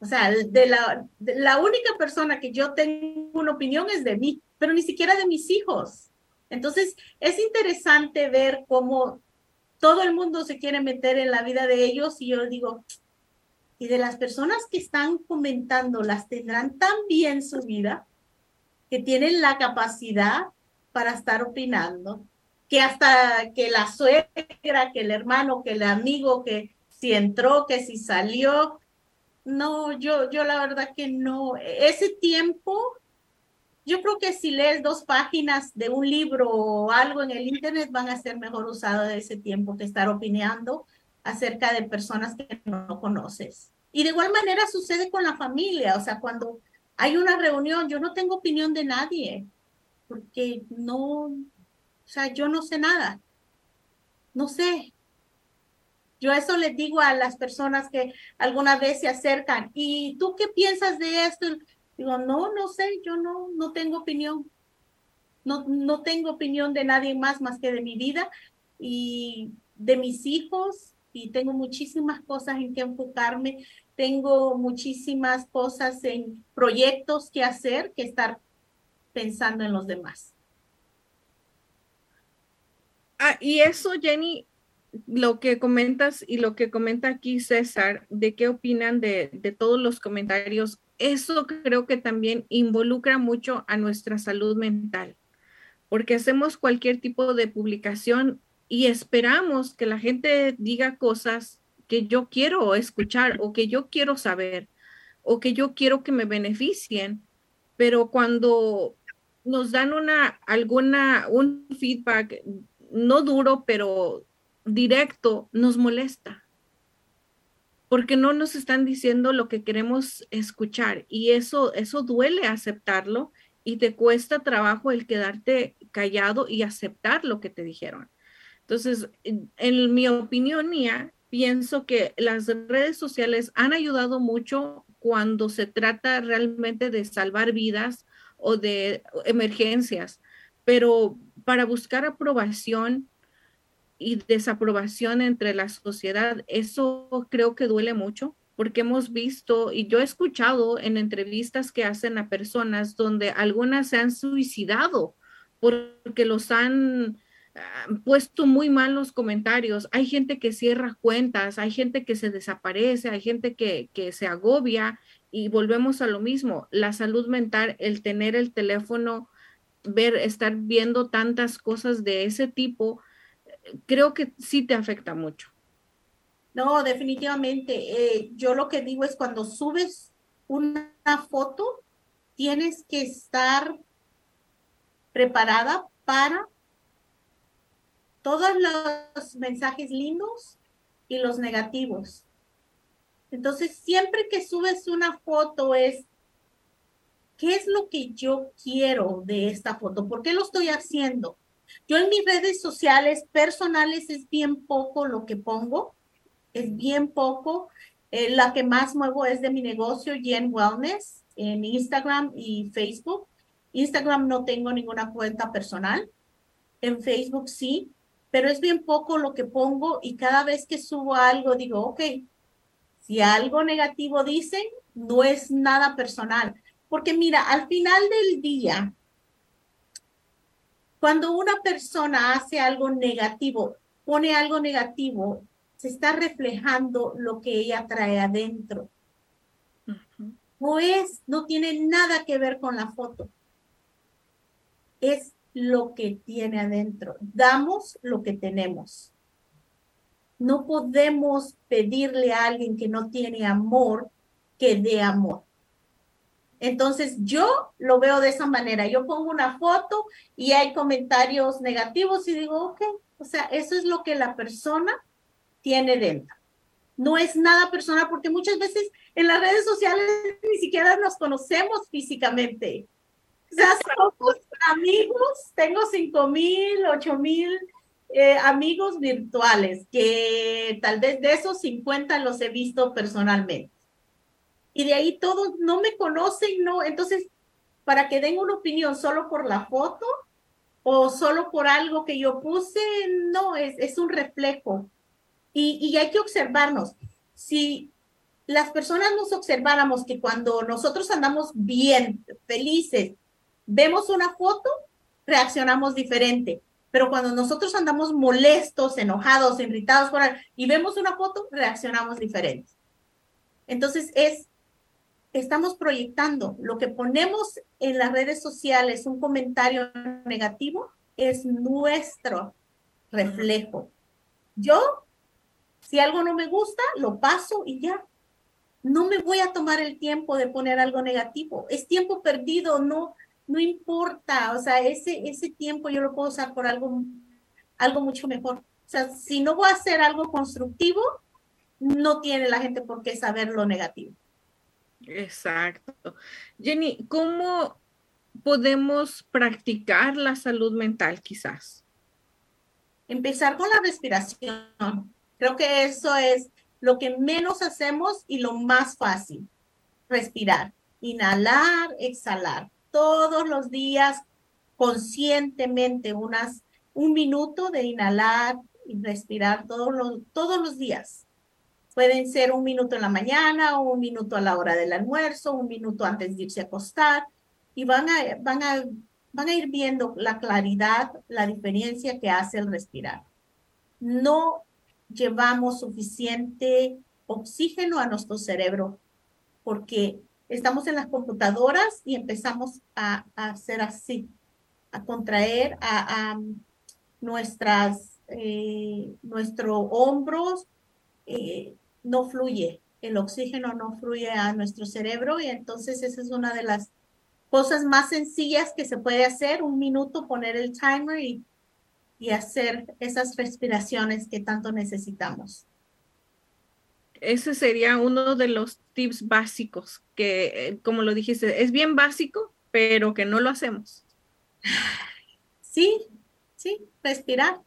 O sea, de la, la única persona que yo tengo una opinión es de mí, pero ni siquiera de mis hijos. Entonces, es interesante ver cómo todo el mundo se quiere meter en la vida de ellos y yo digo, y de las personas que están comentando, las tendrán tan bien su vida, que tienen la capacidad para estar opinando, que hasta que la suegra, que el hermano, que el amigo, que si entró, que si salió, no, yo, yo la verdad que no, ese tiempo yo creo que si lees dos páginas de un libro o algo en el Internet van a ser mejor usado de ese tiempo que estar opinando acerca de personas que no conoces. Y de igual manera sucede con la familia, o sea, cuando hay una reunión, yo no tengo opinión de nadie, porque no, o sea, yo no sé nada, no sé. Yo eso les digo a las personas que alguna vez se acercan, ¿y tú qué piensas de esto? Digo, no, no sé, yo no, no tengo opinión. No, no tengo opinión de nadie más más que de mi vida y de mis hijos y tengo muchísimas cosas en que enfocarme, tengo muchísimas cosas en proyectos que hacer que estar pensando en los demás. Ah, y eso, Jenny, lo que comentas y lo que comenta aquí César, de qué opinan de, de todos los comentarios eso creo que también involucra mucho a nuestra salud mental, porque hacemos cualquier tipo de publicación y esperamos que la gente diga cosas que yo quiero escuchar o que yo quiero saber o que yo quiero que me beneficien, pero cuando nos dan una alguna un feedback no duro, pero directo, nos molesta porque no nos están diciendo lo que queremos escuchar y eso, eso duele aceptarlo y te cuesta trabajo el quedarte callado y aceptar lo que te dijeron. Entonces, en, mi opinión mía, pienso que las redes sociales han ayudado mucho cuando se trata realmente de salvar vidas o de emergencias, pero para buscar aprobación y desaprobación entre la sociedad, eso creo que duele mucho porque hemos visto y yo he escuchado en entrevistas que hacen a personas donde algunas se han suicidado porque los han ah, puesto muy mal los comentarios. Hay gente que cierra cuentas, hay gente que se desaparece, hay gente que, que se agobia y volvemos a lo mismo. La salud mental, el tener el teléfono, ver, estar viendo tantas cosas de ese tipo, creo que sí te afecta mucho. No, definitivamente. Eh, yo lo que digo es cuando subes una foto, tienes que estar preparada para todos los mensajes lindos y los negativos. Entonces, siempre que subes una foto es, ¿qué es lo que yo quiero de esta foto? ¿Por qué lo estoy haciendo? Yo en mis redes sociales personales es bien poco lo que pongo, es bien poco. Eh, la que más muevo es de mi negocio, Yen Wellness, en Instagram y Facebook. Instagram no tengo ninguna cuenta personal, en Facebook sí, pero es bien poco lo que pongo y cada vez que subo algo digo, ok, si algo negativo dicen, no es nada personal. Porque mira, al final del día, cuando una persona hace algo negativo, pone algo negativo, se está reflejando lo que ella trae adentro. No es, no tiene nada que ver con la foto. Es lo que tiene adentro. Damos lo que tenemos. No podemos pedirle a alguien que no tiene amor que dé amor. Entonces yo lo veo de esa manera. Yo pongo una foto y hay comentarios negativos y digo, ok, o sea, eso es lo que la persona tiene dentro. No es nada personal porque muchas veces en las redes sociales ni siquiera nos conocemos físicamente. O sea, somos amigos, tengo cinco mil, ocho mil eh, amigos virtuales que tal vez de esos 50 los he visto personalmente y de ahí todos no me conocen, no, entonces, para que den una opinión solo por la foto o solo por algo que yo puse, no, es, es un reflejo. Y, y hay que observarnos. Si las personas nos observáramos que cuando nosotros andamos bien, felices, vemos una foto, reaccionamos diferente. Pero cuando nosotros andamos molestos, enojados, irritados y vemos una foto, reaccionamos diferente. Entonces es estamos proyectando. Lo que ponemos en las redes sociales, un comentario negativo, es nuestro reflejo. Yo, si algo no me gusta, lo paso y ya. No me voy a tomar el tiempo de poner algo negativo. Es tiempo perdido, no, no importa. O sea, ese, ese tiempo yo lo puedo usar por algo, algo mucho mejor. O sea, si no voy a hacer algo constructivo, no tiene la gente por qué saber lo negativo. Exacto. Jenny, ¿cómo podemos practicar la salud mental quizás? Empezar con la respiración. Creo que eso es lo que menos hacemos y lo más fácil. Respirar, inhalar, exhalar. Todos los días, conscientemente, unas, un minuto de inhalar y respirar todos los, todos los días. Pueden ser un minuto en la mañana, o un minuto a la hora del almuerzo, un minuto antes de irse a acostar y van a, van a, van a ir viendo la claridad, la diferencia que hace el respirar. No llevamos suficiente oxígeno a nuestro cerebro porque estamos en las computadoras y empezamos a, hacer así, a contraer a, nuestras, eh, nuestros hombros, eh, no fluye, el oxígeno no fluye a nuestro cerebro y entonces esa es una de las cosas más sencillas que se puede hacer, un minuto, poner el timer y, y hacer esas respiraciones que tanto necesitamos. Ese sería uno de los tips básicos que, como lo dijiste, es bien básico, pero que no lo hacemos. Sí, sí, respirar.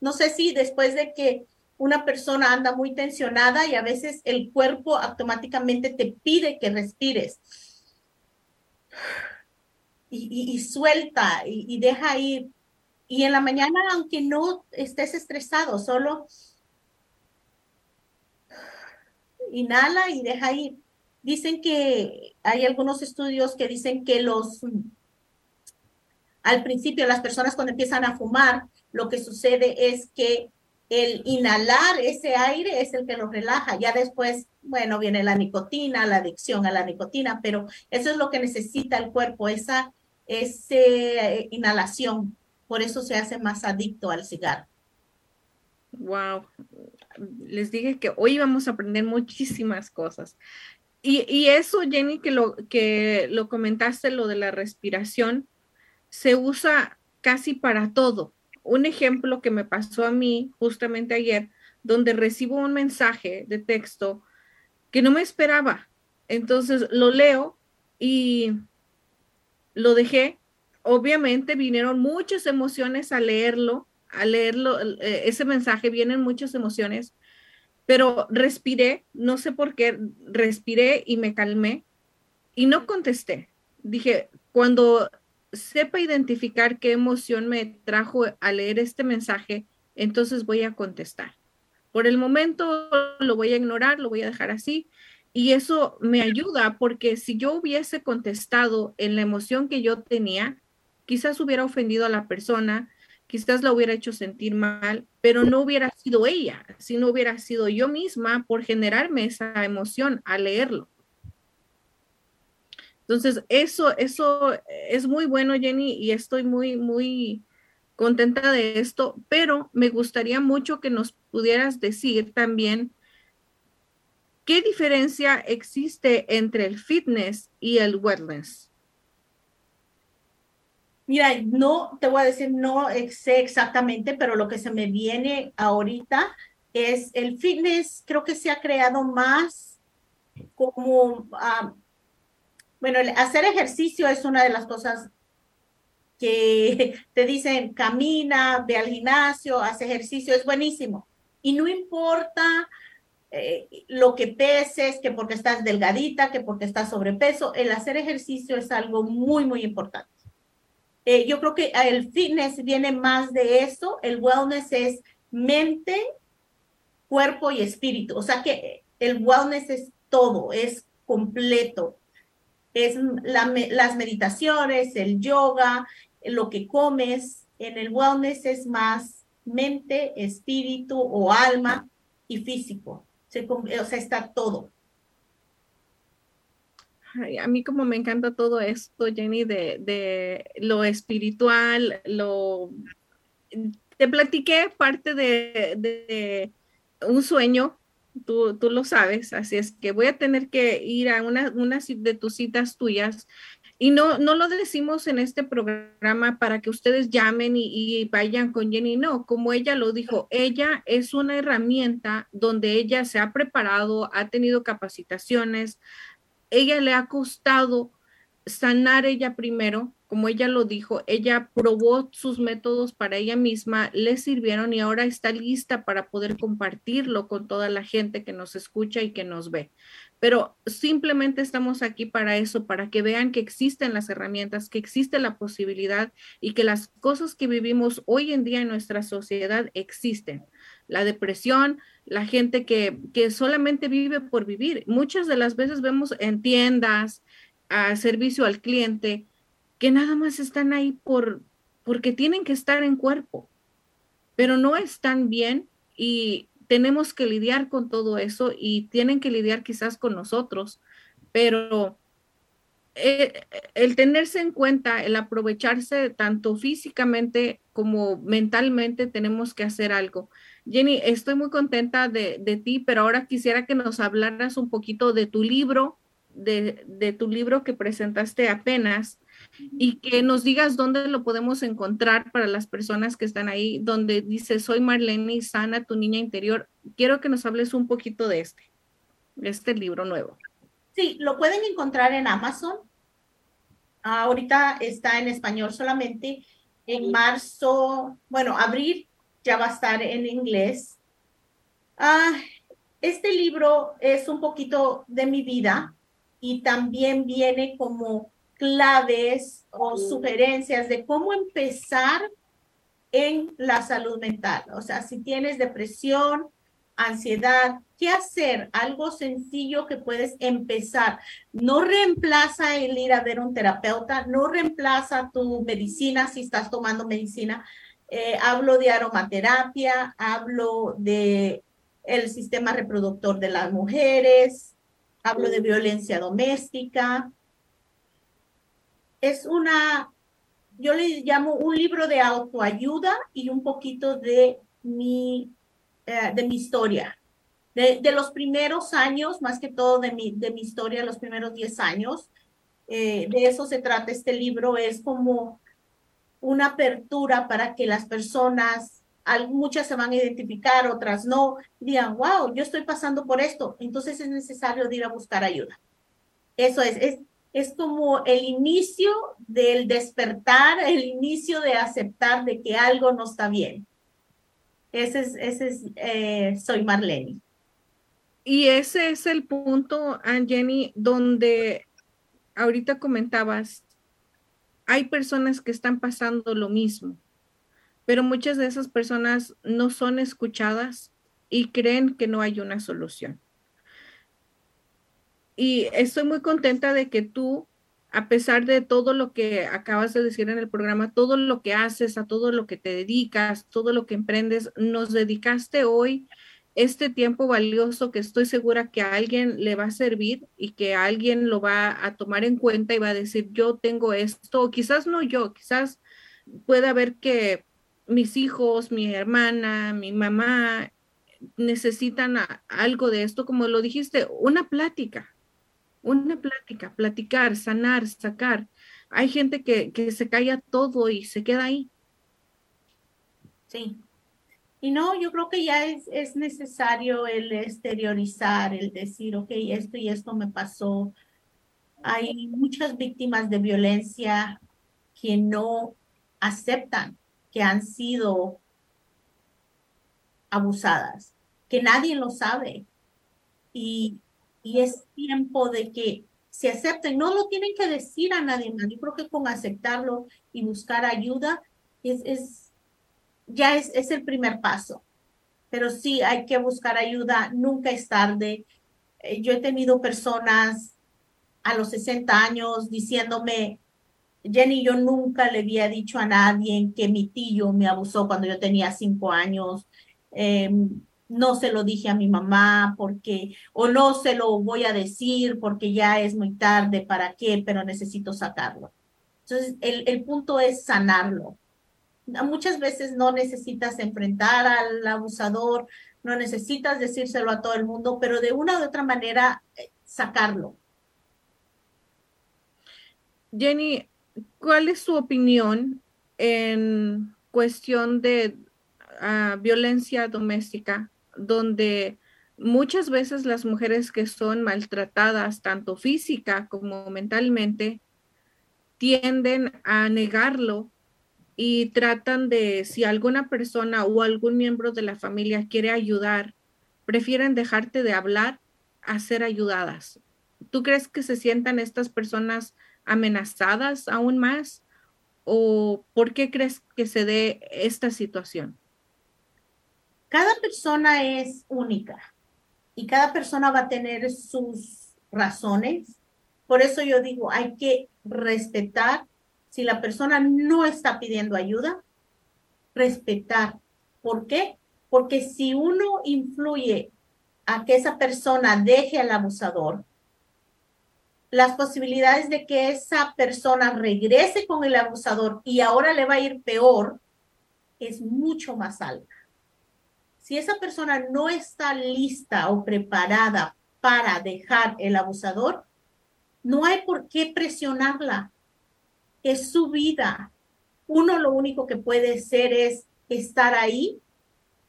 No sé si después de que una persona anda muy tensionada y a veces el cuerpo automáticamente te pide que respires. Y, suelta y, deja ir. Y en la mañana, aunque no estés estresado, solo inhala y deja ir. Dicen que hay algunos estudios que dicen que los, al principio, las personas cuando empiezan a fumar, lo que sucede es que el inhalar ese aire es el que lo relaja. Ya después, bueno, viene la nicotina, la adicción a la nicotina, pero eso es lo que necesita el cuerpo, esa, eh, inhalación. Por eso se hace más adicto al cigarro. Wow. Les dije que hoy vamos a aprender muchísimas cosas. Y, y eso, Jenny, que lo, que lo comentaste, lo de la respiración, se usa casi para todo un ejemplo que me pasó a mí justamente ayer, donde recibo un mensaje de texto que no me esperaba. Entonces lo leo y lo dejé. Obviamente vinieron muchas emociones a leerlo, a leerlo, eh, ese mensaje vienen muchas emociones, pero respiré, no sé por qué, respiré y me calmé y no contesté. Dije, cuando sepa identificar qué emoción me trajo a leer este mensaje, entonces voy a contestar. Por el momento lo voy a ignorar, lo voy a dejar así. Y eso me ayuda porque si yo hubiese contestado en la emoción que yo tenía, quizás hubiera ofendido a la persona, quizás la hubiera hecho sentir mal, pero no hubiera sido ella, sino hubiera sido yo misma por generarme esa emoción al leerlo. Entonces, eso, eso es muy bueno, Jenny, y estoy muy, muy contenta de esto, pero me gustaría mucho que nos pudieras decir también qué diferencia existe entre el fitness y el wellness. Mira, no te voy a decir, no sé exactamente, pero lo que se me viene ahorita es el fitness, creo que se ha creado más como, ah, bueno, hacer ejercicio es una de las cosas que (laughs) te dicen, camina, ve al gimnasio, haz ejercicio, es buenísimo. Y no importa eh, lo que peses, que porque estás delgadita, que porque estás sobrepeso, el hacer ejercicio es algo muy, muy importante. Eh, yo creo que el fitness viene más de eso, el wellness es mente, cuerpo y espíritu, o sea que el wellness es todo, es completo. Es las meditaciones, el yoga, lo que comes. En el wellness es más mente, espíritu o alma y físico. o sea, está todo a mí como me encanta todo esto, Jenny, de, de lo espiritual, lo... Te platiqué parte de, de un sueño, tú, tú, lo sabes, así es que voy a tener que ir a una, una de tus citas tuyas. Y no, no lo decimos en este programa para que ustedes llamen y, y, vayan con Jenny, no, como ella lo dijo, ella es una herramienta donde ella se ha preparado, ha tenido capacitaciones, ella le ha costado sanar ella primero, como ella lo dijo, ella probó sus métodos para ella misma, le sirvieron y ahora está lista para poder compartirlo con toda la gente que nos escucha y que nos ve. Pero simplemente estamos aquí para eso, para que vean que existen las herramientas, que existe la posibilidad y que las cosas que vivimos hoy en día en nuestra sociedad existen. La depresión, la gente que, que solamente vive por vivir. Muchas de las veces vemos en tiendas, a servicio al cliente, que nada más están ahí por, porque tienen que estar en cuerpo, pero no están bien y tenemos que lidiar con todo eso y tienen que lidiar quizás con nosotros, pero eh, el tenerse en cuenta, el aprovecharse tanto físicamente como mentalmente, tenemos que hacer algo. Jenny, estoy muy contenta de, ti, pero ahora quisiera que nos hablaras un poquito de tu libro, de, tu libro que presentaste apenas y que nos digas dónde lo podemos encontrar para las personas que están ahí, donde dice, soy Marlene y sana tu niña interior. Quiero que nos hables un poquito de este, este libro nuevo. Sí, lo pueden encontrar en Amazon. ahorita está en español solamente. En marzo, bueno, abril ya va a estar en inglés. Ah, este libro es un poquito de mi vida y también viene como claves o sugerencias de cómo empezar en la salud mental. O sea, si tienes depresión, ansiedad, ¿qué hacer? Algo sencillo que puedes empezar. No reemplaza el ir a ver un terapeuta, no reemplaza tu medicina si estás tomando medicina, eh, hablo de aromaterapia, hablo de el sistema reproductor de las mujeres, hablo de violencia doméstica. Es una, yo le llamo un libro de autoayuda y un poquito de mi, eh, de mi historia. De, de, los primeros años, más que todo de mi, de mi historia, los primeros 10 años. Eh, de eso se trata este libro, es como una apertura para que las personas muchas se van a identificar, otras no, digan, wow, yo estoy pasando por esto, entonces es necesario ir a buscar ayuda. Eso es, es, es como el inicio del despertar, el inicio de aceptar de que algo no está bien. Ese es, ese es, eh, soy Marlene. Y ese es el punto, Jenny, donde ahorita comentabas, hay personas que están pasando lo mismo, pero muchas de esas personas no son escuchadas y creen que no hay una solución. Y estoy muy contenta de que tú, a pesar de todo lo que acabas de decir en el programa, todo lo que haces, a todo lo que te dedicas, todo lo que emprendes, nos dedicaste hoy este tiempo valioso que estoy segura que a alguien le va a servir y que alguien lo va a tomar en cuenta y va a decir, yo tengo esto, o quizás no yo, quizás pueda ver que mis hijos, mi hermana, mi mamá necesitan algo de esto, como lo dijiste, una plática, una plática, platicar, sanar, sacar. Hay gente que, que se calla todo y se queda ahí. Sí, y no, yo creo que ya es, es necesario el exteriorizar, el decir, ok, esto y esto me pasó. Hay muchas víctimas de violencia que no aceptan que han sido abusadas, que nadie lo sabe. Y, y es tiempo de que se acepten. No lo tienen que decir a nadie más. Yo creo que con aceptarlo y buscar ayuda es, ya es, es el primer paso. Pero sí hay que buscar ayuda, nunca es tarde. Eh, yo he tenido personas a los 60 años diciéndome, Jenny, yo nunca le había dicho a nadie que mi tío me abusó cuando yo tenía cinco años. Em, no se lo dije a mi mamá porque, o no se lo voy a decir porque ya es muy tarde, ¿para qué? Pero necesito sacarlo. Entonces, el, el punto es sanarlo muchas veces no necesitas enfrentar al abusador, no necesitas decírselo a todo el mundo, pero de una u otra manera eh, sacarlo. Jenny, ¿cuál es su opinión en cuestión de ah, violencia doméstica, donde muchas veces las mujeres que son maltratadas, tanto física como mentalmente, tienden a negarlo y tratan de, si alguna persona o algún miembro de la familia quiere ayudar, prefieren dejarte de hablar a ser ayudadas. ¿Tú crees que se sientan estas personas amenazadas aún más? ¿O por qué crees que se dé esta situación? Cada persona es única y cada persona va a tener sus razones. Por eso yo digo, hay que respetar si la persona no está pidiendo ayuda, respetar. ¿Por qué? Porque si uno influye a que esa persona deje al abusador, las posibilidades de que esa persona regrese con el abusador y ahora le va a ir peor es mucho más alta. Si esa persona no está lista o preparada para dejar el abusador, no hay por qué presionarla es su vida. Uno lo único que puede hacer es estar ahí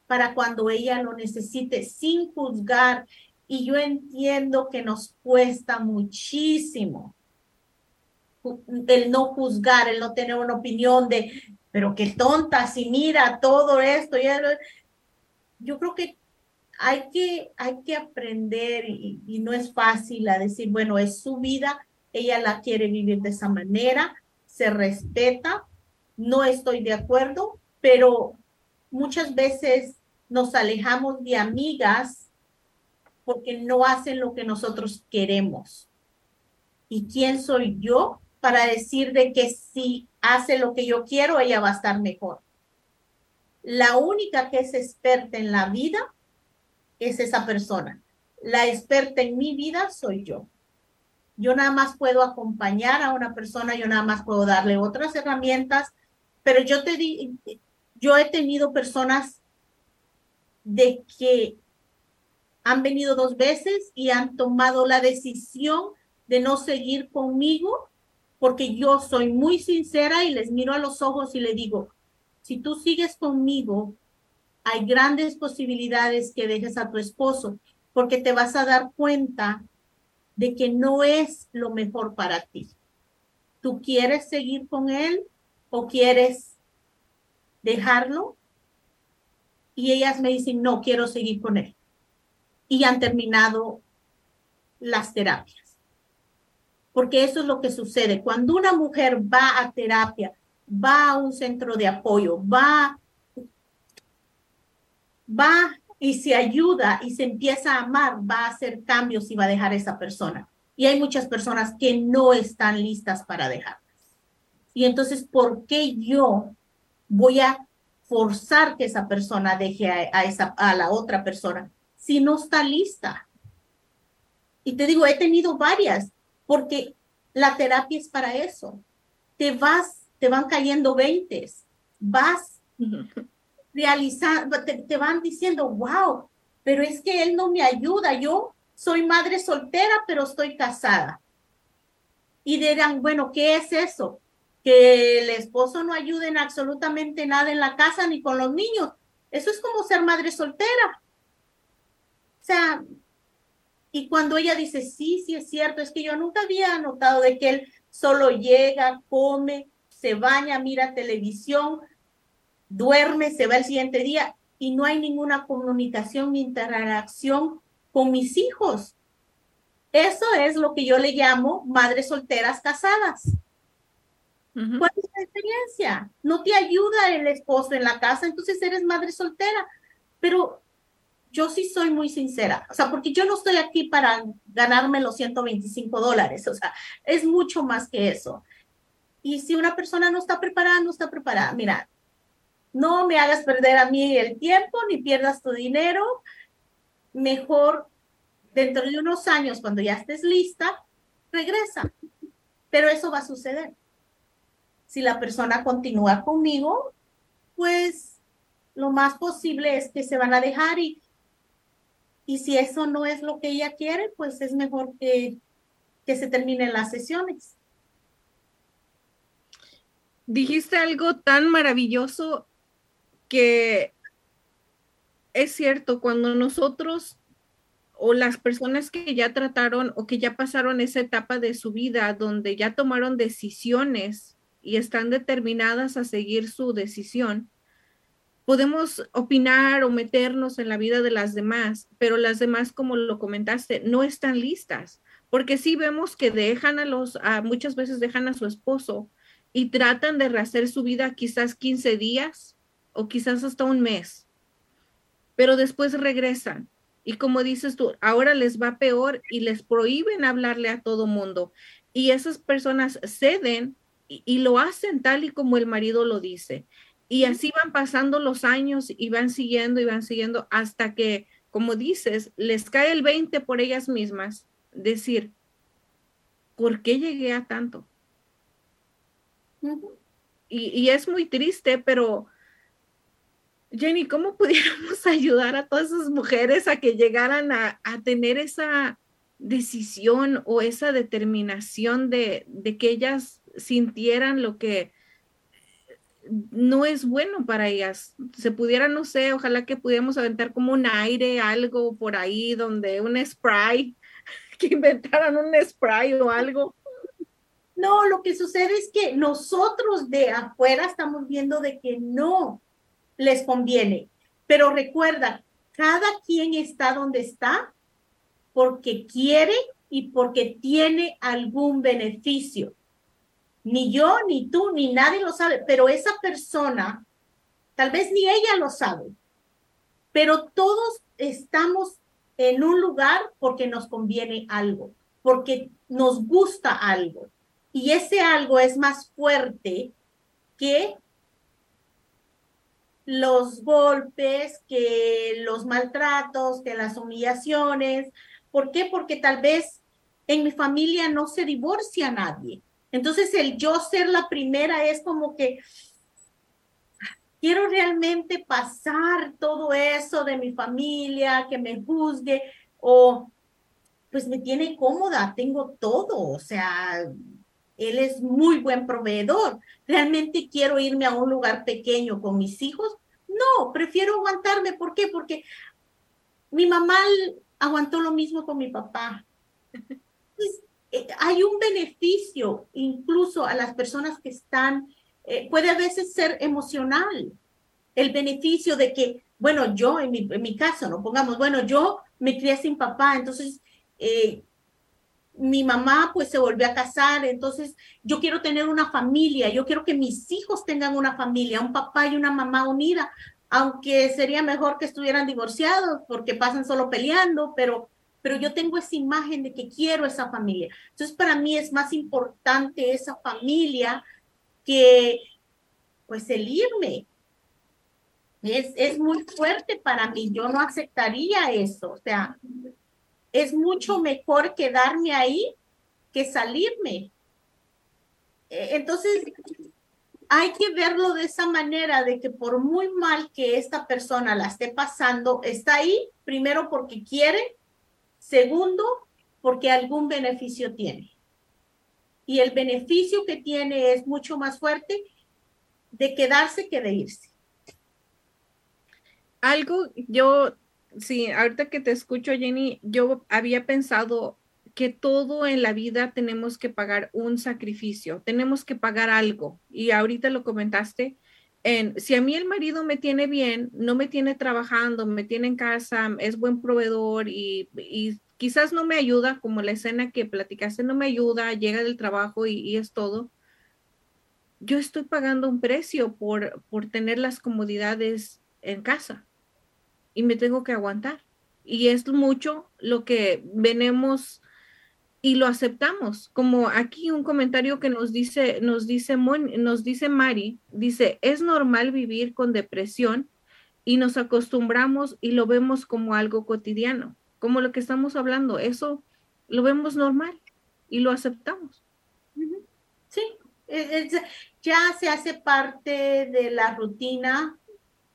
para cuando ella lo necesite sin juzgar. Y yo entiendo que nos cuesta muchísimo el no juzgar, el no tener una opinión de, pero qué tonta, si mira todo esto. Yo creo que hay que, hay que aprender y, no es fácil a decir, bueno, es su vida, ella la quiere vivir de esa manera, se respeta, no estoy de acuerdo, pero muchas veces nos alejamos de amigas porque no hacen lo que nosotros queremos. ¿Y quién soy yo para decir de que si hace lo que yo quiero, ella va a estar mejor? La única que es experta en la vida es esa persona. La experta en mi vida soy yo. Yo nada más puedo acompañar a una persona, yo nada más puedo darle otras herramientas, pero yo te di, yo he tenido personas de que han venido dos veces y han tomado la decisión de no seguir conmigo porque yo soy muy sincera y les miro a los ojos y les digo, si tú sigues conmigo, hay grandes posibilidades que dejes a tu esposo porque te vas a dar cuenta de que no es lo mejor para ti. ¿Tú quieres seguir con él o quieres dejarlo? Y ellas me dicen, no, quiero seguir con él. Y han terminado las terapias. Porque eso es lo que sucede. Cuando una mujer va a terapia, va a un centro de apoyo, va, va y se ayuda y se empieza a amar, va a hacer cambios y va a dejar a esa persona. Y hay muchas personas que no están listas para dejarlas. Y entonces, ¿por qué yo voy a forzar que esa persona deje a, esa, a la otra persona si no está lista? Y te digo, he tenido varias, porque la terapia es para eso. Te vas, te van cayendo veintes, vas realizando, te, van diciendo, wow, pero es que él no me ayuda, yo soy madre soltera, pero estoy casada. Y dirán, bueno, ¿qué es eso? Que el esposo no ayude en absolutamente nada en la casa ni con los niños. Eso es como ser madre soltera. O sea, y cuando ella dice, sí, sí es cierto, es que yo nunca había notado de que él solo llega, come, se baña, mira televisión, duerme, se va el siguiente día y no hay ninguna comunicación ni interacción con mis hijos. Eso es lo que yo le llamo madres solteras casadas. ¿Cuál es la experiencia? No te ayuda el esposo en la casa, entonces eres madre soltera. Pero yo sí soy muy sincera, o sea, porque yo no estoy aquí para ganarme los 125 dólares, o sea, es mucho más que eso. Y si una persona no está preparada, no está preparada. Mira, no me hagas perder a mí el tiempo ni pierdas tu dinero. Mejor dentro de unos años, cuando ya estés lista, regresa. Pero eso va a suceder. Si la persona continúa conmigo, pues lo más posible es que se van a dejar y, y si eso no es lo que ella quiere, pues es mejor que, que se terminen las sesiones. Dijiste algo tan maravilloso que es cierto, cuando nosotros o las personas que ya trataron o que ya pasaron esa etapa de su vida donde ya tomaron decisiones y están determinadas a seguir su decisión, podemos opinar o meternos en la vida de las demás, pero las demás, como lo comentaste, no están listas, porque sí vemos que dejan a los, a, muchas veces dejan a su esposo y tratan de rehacer su vida quizás 15 días o quizás hasta un mes, pero después regresan. Y como dices tú, ahora les va peor y les prohíben hablarle a todo mundo. Y esas personas ceden y, lo hacen tal y como el marido lo dice. Y así van pasando los años y van siguiendo y van siguiendo hasta que, como dices, les cae el 20 por ellas mismas. Decir, ¿por qué llegué a tanto? Y, es muy triste, pero Jenny, ¿cómo (laughs) pudiéramos ayudar a todas esas mujeres a que llegaran a, tener esa decisión o esa determinación de, que ellas sintieran lo que no es bueno para ellas? Se pudiera, no sé, ojalá que pudiéramos aventar como un aire, algo por ahí, donde un spray, (laughs) que inventaran un spray o algo. No, lo que sucede es que nosotros de afuera estamos viendo de que no, les conviene. Pero recuerda, cada quien está donde está porque quiere y porque tiene algún beneficio. Ni yo, ni tú, ni nadie lo sabe, pero esa persona, tal vez ni ella lo sabe, pero todos estamos en un lugar porque nos conviene algo, porque nos gusta algo. Y ese algo es más fuerte que los golpes, que los maltratos, que las humillaciones. ¿Por qué? Porque tal vez en mi familia no se divorcia nadie. Entonces el yo ser la primera es como que quiero realmente pasar todo eso de mi familia, que me juzgue o pues me tiene cómoda, tengo todo, o sea, él es muy buen proveedor. ¿Realmente quiero irme a un lugar pequeño con mis hijos? No, prefiero aguantarme. ¿Por qué? Porque mi mamá aguantó lo mismo con mi papá. Eh, hay un beneficio incluso a las personas que están, eh, puede a veces ser emocional, el beneficio de que, bueno, yo en mi, en caso, no pongamos, bueno, yo me crié sin papá, entonces eh, mi mamá pues se volvió a casar, entonces yo quiero tener una familia, yo quiero que mis hijos tengan una familia, un papá y una mamá unida, aunque sería mejor que estuvieran divorciados porque pasan solo peleando, pero pero yo tengo esa imagen de que quiero esa familia. Entonces, para mí es más importante esa familia que, pues, el irme. Es, es muy fuerte para mí, yo no aceptaría eso. O sea, es mucho mejor quedarme ahí que salirme. E, entonces, hay que verlo de esa manera, de que por muy mal que esta persona la esté pasando, está ahí, primero porque quiere Segundo, porque algún beneficio tiene. Y el beneficio que tiene es mucho más fuerte de quedarse que de irse. Algo, yo, sí, ahorita que te escucho, Jenny, yo había pensado que todo en la vida tenemos que pagar un sacrificio, tenemos que pagar algo. Y ahorita lo comentaste, en, si a mí el marido me tiene bien, no me tiene trabajando, me tiene en casa, es buen proveedor y, quizás no me ayuda, como la escena que platicaste, no me ayuda, llega del trabajo y, es todo. Yo estoy pagando un precio por, por tener las comodidades en casa y me tengo que aguantar. Y es mucho lo que venemos y lo aceptamos. Como aquí un comentario que nos dice, nos dice, nos dice Mari, dice, es normal vivir con depresión y nos acostumbramos y lo vemos como algo cotidiano, como lo que estamos hablando, eso lo vemos normal y lo aceptamos. Sí, ya se hace parte de la rutina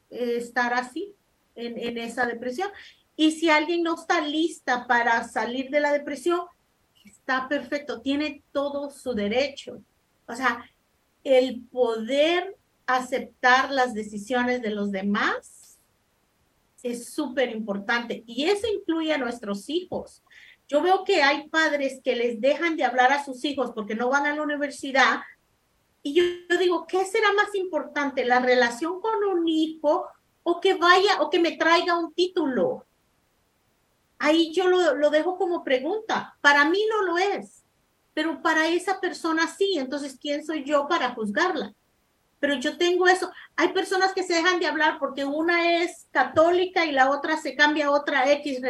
eh, estar así, en, esa depresión. Y si alguien no está lista para salir de la depresión, está perfecto, tiene todo su derecho. O sea, el poder aceptar las decisiones de los demás es súper importante y eso incluye a nuestros hijos. Yo veo que hay padres que les dejan de hablar a sus hijos porque no van a la universidad y yo digo, ¿qué será más importante, la relación con un hijo o que vaya o que me traiga un título? ahí yo lo, dejo como pregunta. Para mí no lo es, pero para esa persona sí. Entonces, ¿quién soy yo para juzgarla? Pero yo tengo eso. Hay personas que se dejan de hablar porque una es católica y la otra se cambia a otra X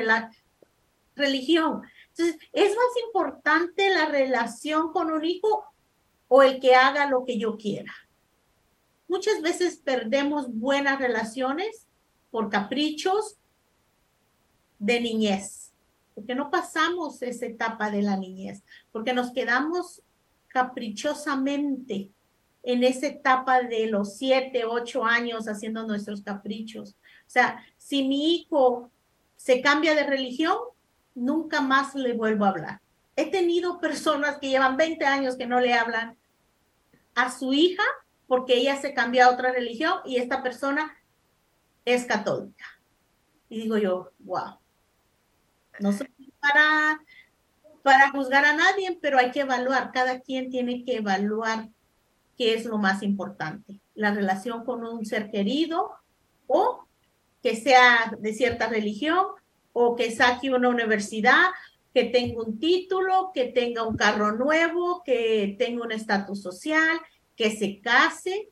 religión. Entonces, ¿es más importante la relación con un hijo o el que haga lo que yo quiera? Muchas veces perdemos buenas relaciones por caprichos, de niñez, porque no pasamos esa etapa de la niñez, porque nos quedamos caprichosamente en esa etapa de los siete, ocho años haciendo nuestros caprichos. O sea, si mi hijo se cambia de religión, nunca más le vuelvo a hablar. He tenido personas que llevan 20 años que no le hablan a su hija porque ella se cambió a otra religión y esta persona es católica. Y digo yo, wow, no soy para, para juzgar a nadie, pero hay que evaluar, cada quien tiene que evaluar qué es lo más importante, la relación con un ser querido o que sea de cierta religión o que saque una universidad, que tenga un título, que tenga un carro nuevo, que tenga un estatus social, que se case.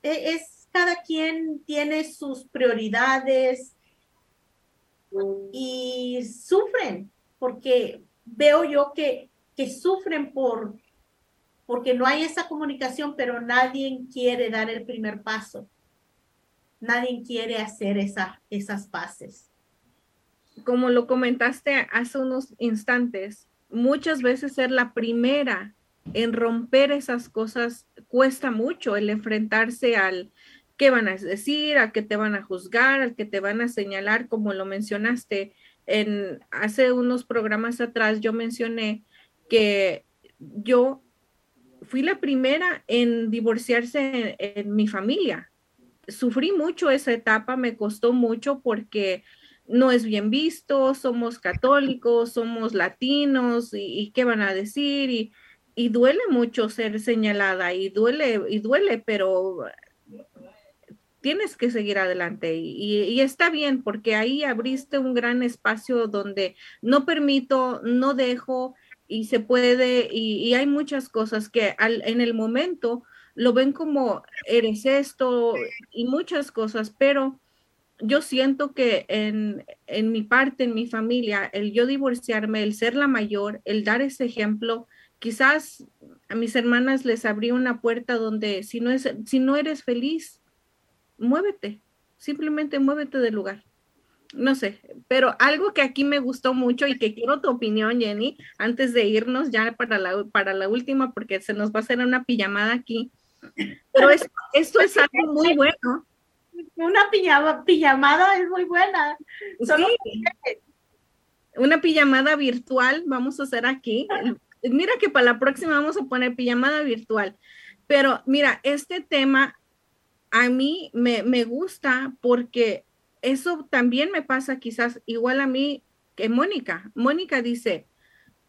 E, es, cada quien tiene sus prioridades, y sufren, porque veo yo que, que sufren por, porque no hay esa comunicación, pero nadie quiere dar el primer paso. Nadie quiere hacer esa, esas paces. Como lo comentaste hace unos instantes, muchas veces ser la primera en romper esas cosas cuesta mucho, el enfrentarse al, qué van a decir, a qué te van a juzgar, al que te van a señalar, como lo mencionaste. En, hace unos programas atrás yo mencioné que yo fui la primera en divorciarse en, mi familia sufrí mucho esa etapa, me costó mucho porque no es bien visto, somos católicos, somos latinos y, qué van a decir y, y, duele mucho ser señalada y duele y duele, pero tienes que seguir adelante y, está bien porque ahí abriste un gran espacio donde no permito, no dejo y se puede y, hay muchas cosas que en el momento lo ven como eres esto y muchas cosas, pero yo siento que en, en, mi parte, en mi familia, el yo divorciarme, el ser la mayor, el dar ese ejemplo, quizás a mis hermanas les abrí una puerta donde si no, es, si no eres feliz, muévete, simplemente muévete del lugar. No sé, pero algo que aquí me gustó mucho y que quiero tu opinión, Jenny, antes de irnos ya para la, para la última, porque se nos va a hacer una pijamada aquí. Pero esto, es algo muy bueno. Una pijama, pijamada es muy buena. Una pijamada virtual vamos a hacer aquí. Mira que para la próxima vamos a poner pijamada virtual. Pero mira, este tema a mí me, me gusta porque eso también me pasa quizás igual a mí que Mónica. Mónica dice,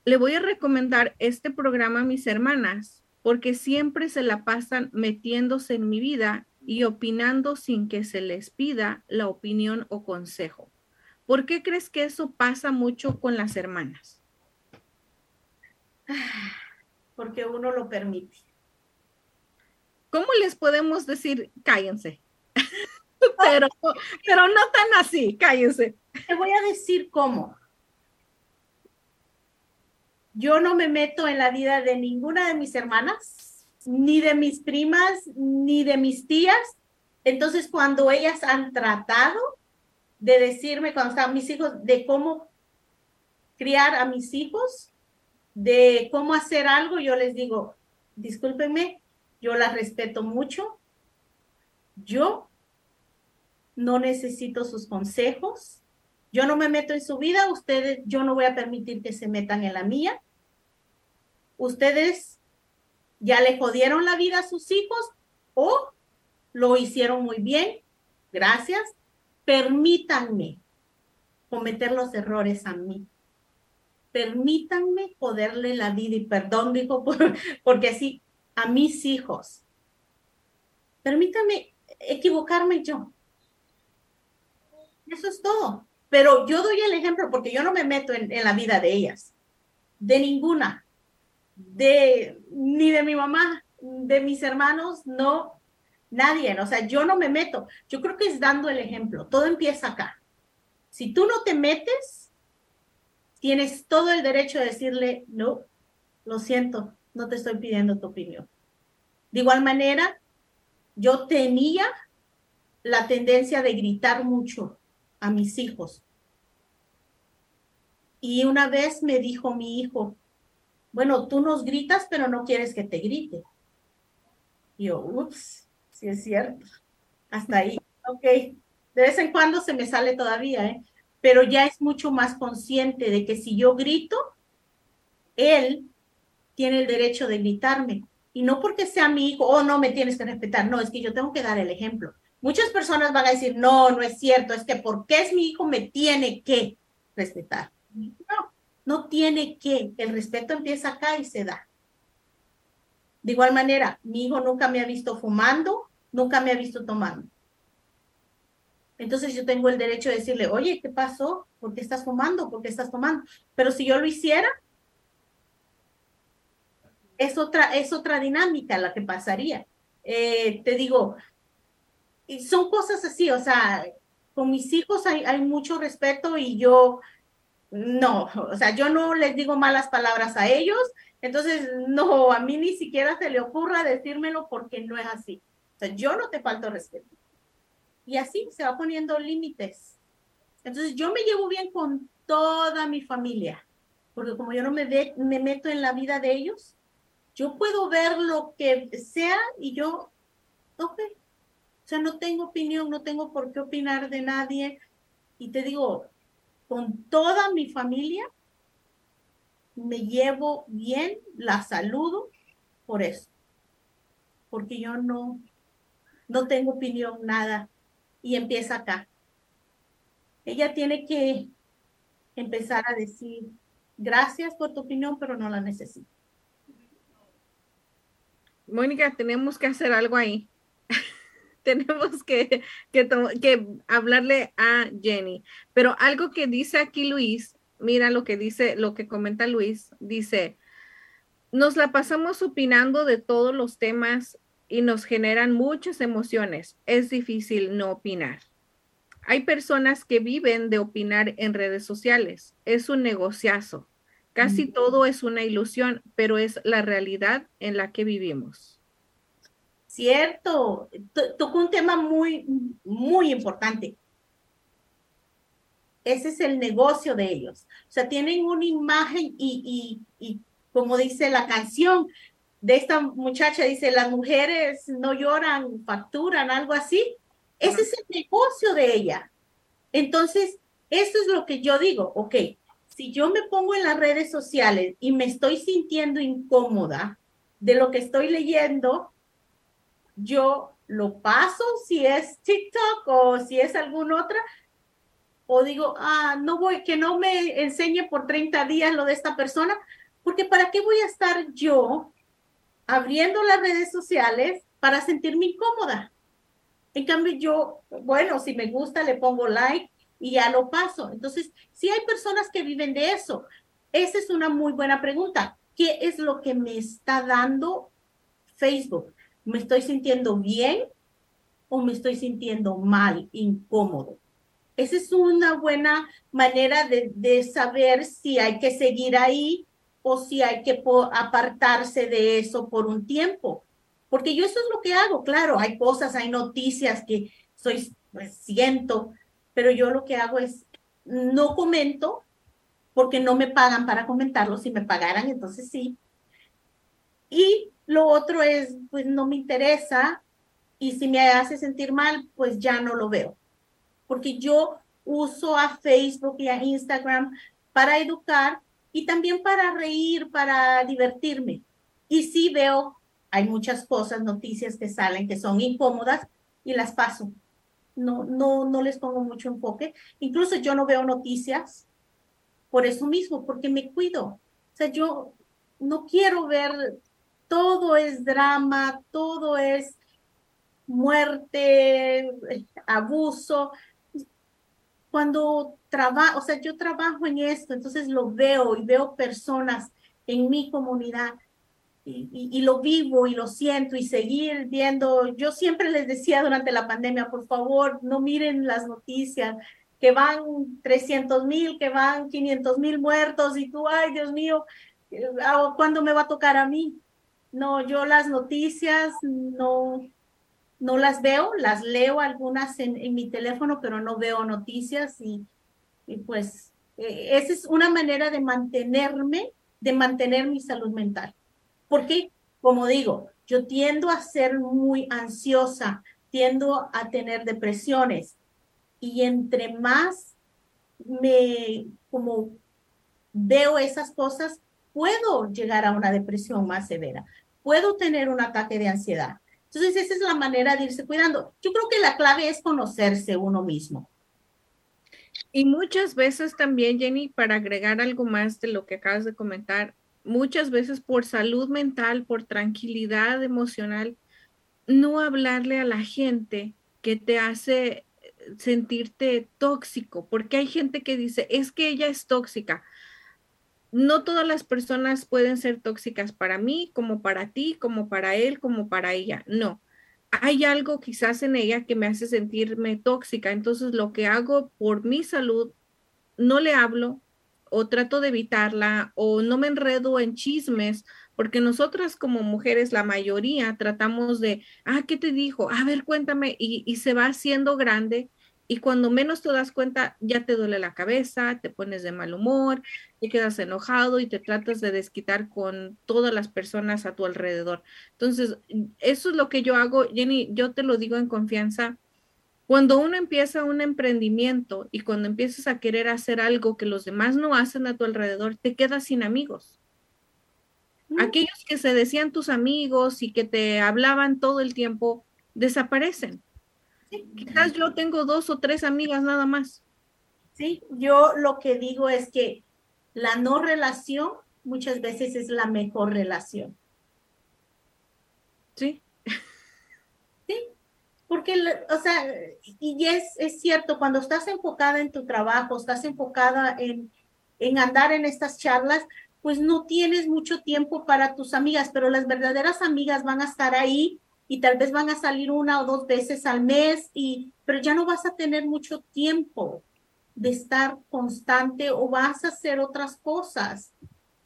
le voy a recomendar este programa a mis hermanas porque siempre se la pasan metiéndose en mi vida y opinando sin que se les pida la opinión o consejo. ¿Por qué crees que eso pasa mucho con las hermanas? (sighs) Porque uno lo permite. ¿cómo les podemos decir cállense? (laughs) pero, pero no tan así, cállense. Te voy a decir cómo. Yo no me meto en la vida de ninguna de mis hermanas, ni de mis primas, ni de mis tías. Entonces, cuando ellas han tratado de decirme, cuando estaban mis hijos, de cómo criar a mis hijos, de cómo hacer algo, yo les digo, discúlpenme, yo la respeto mucho. Yo no necesito sus consejos. Yo no me meto en su vida. Ustedes, yo no voy a permitir que se metan en la mía. Ustedes ya le jodieron la vida a sus hijos o lo hicieron muy bien. Gracias. Permítanme cometer los errores a mí. Permítanme joderle la vida y perdón, dijo, (laughs) porque así a mis hijos. Permítame equivocarme yo. Eso es todo. Pero yo doy el ejemplo porque yo no me meto en, la vida de ellas, de ninguna, de ni de mi mamá, de mis hermanos, no, nadie. O sea, yo no me meto. Yo creo que es dando el ejemplo. Todo empieza acá. Si tú no te metes, tienes todo el derecho de decirle, no, lo siento, no te estoy pidiendo tu opinión. De igual manera, yo tenía la tendencia de gritar mucho a mis hijos. Y una vez me dijo mi hijo, bueno, tú nos gritas, pero no quieres que te grite. Y yo, ups, sí es cierto. Hasta ahí, ok. De vez en cuando se me sale todavía, ¿eh? Pero ya es mucho más consciente de que si yo grito, él tiene el derecho de gritarme. Y no porque sea mi hijo, oh, no, me tienes que respetar. No, es que yo tengo que dar el ejemplo. Muchas personas van a decir, no, no es cierto, es que porque es mi hijo me tiene que respetar. No, no tiene que. El respeto empieza acá y se da. De igual manera, mi hijo nunca me ha visto fumando, nunca me ha visto tomando. Entonces yo tengo el derecho de decirle, oye, ¿qué pasó? ¿Por qué estás fumando? ¿Por qué estás tomando? Pero si yo lo hiciera, es otra, es otra dinámica la que pasaría. Eh, te digo, son cosas así, o sea, con mis hijos hay, hay mucho respeto y yo no, o sea, yo no les digo malas palabras a ellos, entonces no, a mí ni siquiera se le ocurra decírmelo porque no es así. O sea, yo no te falto respeto. Y así se va poniendo límites. Entonces yo me llevo bien con toda mi familia, porque como yo no me, me meto en la vida de ellos, yo puedo ver lo que sea y yo, ok, o sea, no tengo opinión, no tengo por qué opinar de nadie. Y te digo, con toda mi familia me llevo bien, la saludo por eso. Porque yo no, no tengo opinión, nada. Y empieza acá. Ella tiene que empezar a decir, gracias por tu opinión, pero no la necesito. Mónica, tenemos que hacer algo ahí. (laughs) tenemos que, que, que, hablarle a Jenny. Pero algo que dice aquí Luis, mira lo que dice, lo que comenta Luis, dice, nos la pasamos opinando de todos los temas y nos generan muchas emociones. Es difícil no opinar. Hay personas que viven de opinar en redes sociales. Es un negociazo. Casi todo es una ilusión, pero es la realidad en la que vivimos. Cierto. Tocó un tema muy, muy importante. Ese es el negocio de ellos. O sea, tienen una imagen y, y, y como dice la canción de esta muchacha, dice, las mujeres no lloran, facturan, algo así. Ese es el negocio de ella. Entonces, eso es lo que yo digo, ok, si yo me pongo en las redes sociales y me estoy sintiendo incómoda de lo que estoy leyendo, yo lo paso si es TikTok o si es alguna otra, o digo, ah, no voy, que no me enseñe por 30 días lo de esta persona, porque ¿para qué voy a estar yo abriendo las redes sociales para sentirme incómoda? En cambio, yo, bueno, si me gusta, le pongo like, y ya lo paso. Entonces, si hay personas que viven de eso, esa es una muy buena pregunta. ¿Qué es lo que me está dando Facebook? ¿Me estoy sintiendo bien o me estoy sintiendo mal, incómodo? Esa es una buena manera de, de saber si hay que seguir ahí o si hay que apartarse de eso por un tiempo. Porque yo eso es lo que hago, claro, hay cosas, hay noticias que soy, pues, siento, pero yo lo que hago es no comento porque no me pagan para comentarlo. Si me pagaran, entonces sí. Y lo otro es, pues no me interesa y si me hace sentir mal, pues ya no lo veo. Porque yo uso a Facebook y a Instagram para educar y también para reír, para divertirme. Y sí veo, hay muchas cosas, noticias que salen que son incómodas y las paso no, no, no les pongo mucho enfoque. Incluso yo no veo noticias por eso mismo, porque me cuido. O sea, yo no quiero ver, todo es drama, todo es muerte, abuso. Cuando trabajo, o sea, yo trabajo en esto, entonces lo veo y veo personas en mi comunidad y, lo vivo y lo siento y seguir viendo. Yo siempre les decía durante la pandemia, por favor, no miren las noticias, que van 300 mil, que van 500 mil muertos y tú, ay, Dios mío, ah, ¿cuándo me va a tocar a mí? No, yo las noticias no, no las veo, las leo algunas en, mi teléfono, pero no veo noticias y, y pues eh, esa es una manera de mantenerme, de mantener mi salud mental. Porque, como digo, yo tiendo a ser muy ansiosa, tiendo a tener depresiones y entre más me como veo esas cosas, puedo llegar a una depresión más severa, puedo tener un ataque de ansiedad. Entonces, esa es la manera de irse cuidando. Yo creo que la clave es conocerse uno mismo. Y muchas veces también, Jenny, para agregar algo más de lo que acabas de comentar, muchas veces por salud mental, por tranquilidad emocional, no hablarle a la gente que te hace sentirte tóxico, porque hay gente que dice, es que ella es tóxica. No todas las personas pueden ser tóxicas para mí, como para ti, como para él, como para ella. No, hay algo quizás en ella que me hace sentirme tóxica. Entonces lo que hago por mi salud, no le hablo, o trato de evitarla o no me enredo en chismes, porque nosotras como mujeres, la mayoría, tratamos de, ah, ¿qué te dijo? A ver, cuéntame, y, y se va haciendo grande. Y cuando menos te das cuenta, ya te duele la cabeza, te pones de mal humor, te quedas enojado y te tratas de desquitar con todas las personas a tu alrededor. Entonces, eso es lo que yo hago, Jenny, yo te lo digo en confianza cuando uno empieza un emprendimiento y cuando empiezas a querer hacer algo que los demás no hacen a tu alrededor, te quedas sin amigos. Mm. Aquellos que se decían tus amigos y que te hablaban todo el tiempo, desaparecen. Quizás yo tengo dos o tres amigas nada más. Sí, yo lo que digo es que la no relación muchas veces es la mejor relación. Sí. Sí, porque, o sea, y es, es cierto, cuando estás enfocada en tu trabajo, estás enfocada en, en andar en estas charlas, pues no tienes mucho tiempo para tus amigas, pero las verdaderas amigas van a estar ahí y tal vez van a salir una o dos veces al mes, y, pero ya no vas a tener mucho tiempo de estar constante o vas a hacer otras cosas.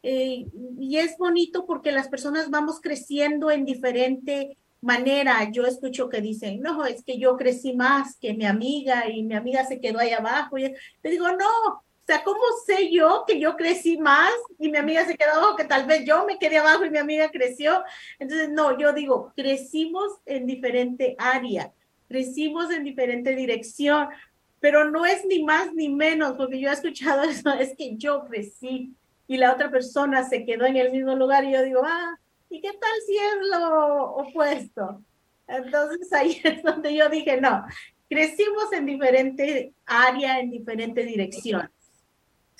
Eh, y es bonito porque las personas vamos creciendo en diferente manera. Yo escucho que dicen, no, es que yo crecí más que mi amiga y mi amiga se quedó ahí abajo. Y le digo, no, sea, ¿cómo sé yo que yo crecí más y mi amiga se quedó abajo, que tal vez yo me quedé abajo y mi amiga creció? Entonces, no, yo digo, crecimos en diferente área, crecimos en diferente dirección, pero no es ni más ni menos, porque yo he escuchado (laughs) eso, es que yo crecí y la otra persona se quedó en el mismo lugar y yo digo, ah, ¿y qué tal si es lo opuesto? Entonces (laughs) ahí es donde yo dije, no, crecimos en diferente área, en diferente dirección.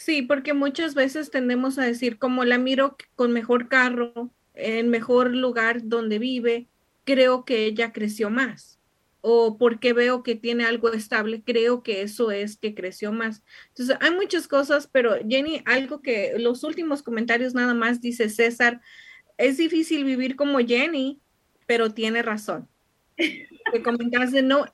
Sí, porque muchas veces tendemos a decir, como la miro con mejor carro, en mejor lugar donde vive, creo que ella creció más. O porque veo que tiene algo estable, creo que eso es que creció más. Entonces, hay muchas cosas, pero Jenny, algo que los últimos comentarios nada más dice César, es difícil vivir como Jenny, pero tiene razón. (laughs) Que comentaste, no,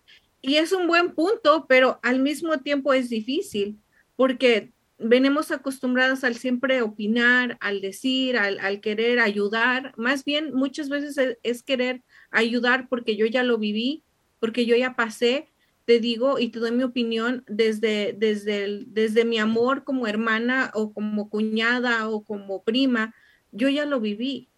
y es un buen punto, pero al mismo tiempo es difícil, porque venimos acostumbradas al siempre opinar, al decir, al, querer ayudar. Más bien, muchas veces es, querer ayudar porque yo ya lo viví, porque yo ya pasé, te digo y te doy mi opinión desde, desde, desde mi amor como hermana o como cuñada o como prima, yo ya lo viví.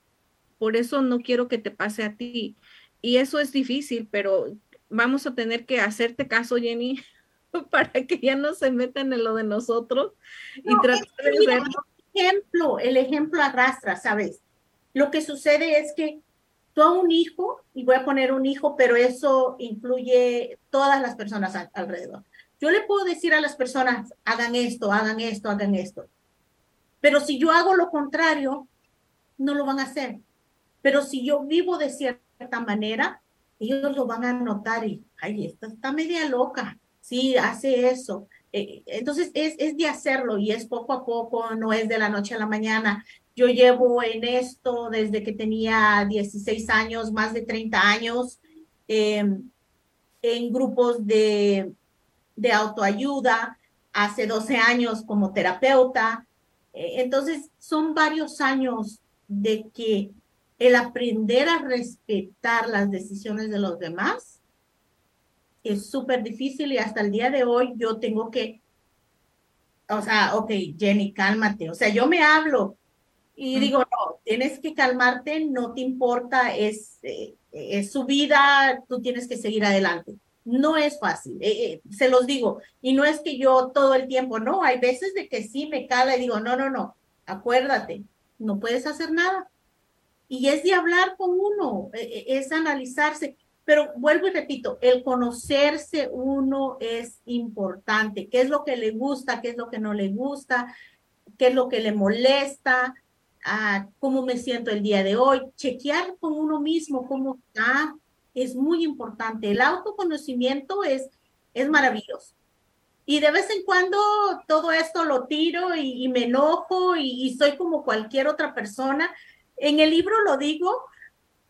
Por eso no quiero que te pase a ti. Y eso es difícil, pero vamos a tener que hacerte caso, Jenny, (laughs) para que ya no se metan en lo de nosotros y tratar de El ejemplo, el ejemplo arrastra, ¿sabes? Lo que sucede es que tú a un hijo, y voy a poner un hijo, pero eso incluye todas las personas alrededor. Yo le puedo decir a las personas, hagan esto, hagan esto, hagan esto. Pero si yo hago lo contrario, no lo van a hacer. Pero si yo vivo de cierta manera, ellos lo van a notar y, ay, esta está media loca sí, hace eso. Eh, entonces, es, es de hacerlo y es poco a poco, no es de la noche a la mañana. Yo llevo en esto desde que tenía 16 años, más de 30 años, em, en grupos de, de autoayuda, hace 12 años como terapeuta. Eh, entonces, son varios años de que el aprender a respetar las decisiones de los demás es súper difícil y hasta el día de hoy yo tengo que, o sea, ok, Jenny, cálmate. O sea, yo me hablo y digo, no, tienes que calmarte, no te importa, es, eh, es su vida, tú tienes que seguir adelante. No es fácil, eh, eh, se los digo. Y no es que yo todo el tiempo, no, hay veces de que sí me cala y digo, no, no, no, acuérdate, no puedes hacer nada. Y es de hablar con uno, es analizarse. Pero vuelvo y repito, el conocerse uno es importante. ¿Qué es lo que le gusta? ¿Qué es lo que no le gusta? ¿Qué es lo que le molesta? Ah, ¿Cómo me siento el día de hoy? Chequear con uno mismo cómo está es muy importante. El autoconocimiento es, es maravilloso. Y de vez en cuando todo esto lo tiro y, me enojo y, y soy como cualquier otra persona. En el libro lo digo,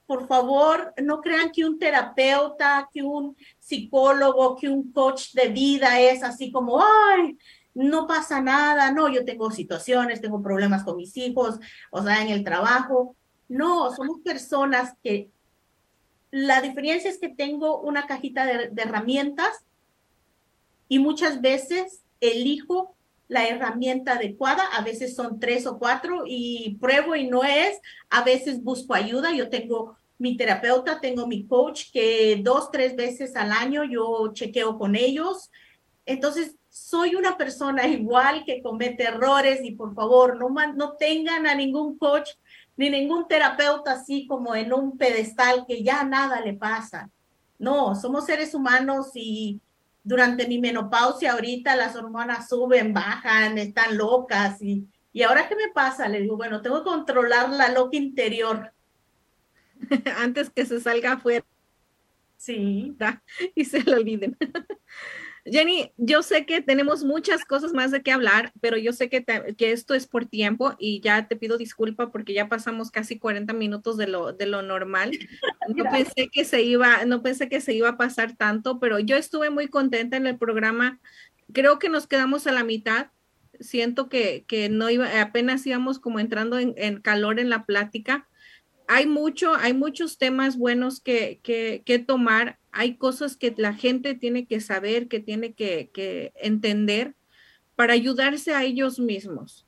por favor, no crean que un terapeuta, que un psicólogo, que un coach de vida es así como, ay, no pasa nada, no, yo tengo situaciones, tengo problemas con mis hijos, o sea, en el trabajo. No, somos personas que la diferencia es que tengo una cajita de, herramientas y muchas veces elijo la herramienta adecuada, a veces son tres o cuatro y pruebo y no es, a veces busco ayuda, yo tengo mi terapeuta, tengo mi coach que dos, tres veces al año yo chequeo con ellos. Entonces, soy una persona (laughs) igual que comete errores y por favor, no, no tengan a ningún coach ni ningún terapeuta así como en un pedestal que ya nada le pasa. No, somos seres humanos y durante mi menopausia ahorita las hormonas suben, bajan, están locas y, y ahora qué me pasa? Le digo, bueno, tengo que controlar la loca interior. (laughs) Antes que se salga afuera. Sí. (laughs) Y se lo olviden. (laughs) Jenny, yo sé que tenemos muchas cosas más de qué hablar, pero yo sé que, que, esto es por tiempo y ya te pido disculpa porque ya pasamos casi 40 minutos de lo, de lo normal. No pensé que se iba, no pensé que se iba a pasar tanto, pero yo estuve muy contenta en el programa. Creo que nos quedamos a la mitad. Siento que, que no iba, apenas íbamos como entrando en, en calor en la plática hay mucho, hay muchos temas buenos que, que, que, tomar hay cosas que la gente tiene que saber, que tiene que, entender para ayudarse a ellos mismos.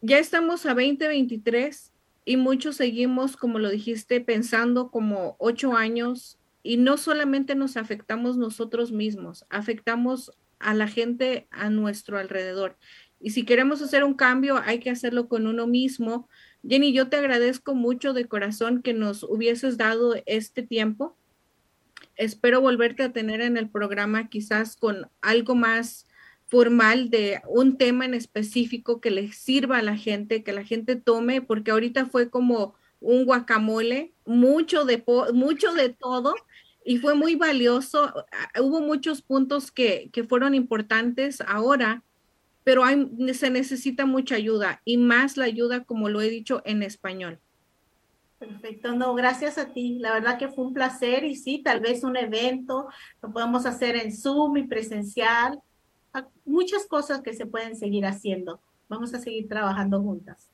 Ya estamos a 2023 y muchos seguimos, como lo dijiste, pensando como ocho años y no solamente nos afectamos nosotros mismos, afectamos a la gente a nuestro alrededor. Y si queremos hacer un cambio, hay que hacerlo con uno mismo. Jenny, yo te agradezco mucho de corazón que nos hubieses dado este tiempo espero volverte a tener en el programa quizás con algo más formal de un tema en específico que le sirva a la gente, que la gente tome, porque ahorita fue como un guacamole, mucho de, mucho de todo y fue muy valioso. Hubo muchos puntos que, que fueron importantes ahora, pero hay, se necesita mucha ayuda y más la ayuda, como lo he dicho, en español. Perfecto, no, gracias a ti. La verdad que fue un placer y sí, tal vez un evento lo podemos hacer en Zoom y presencial. Ah, muchas cosas que se pueden seguir haciendo. Vamos a seguir trabajando juntas.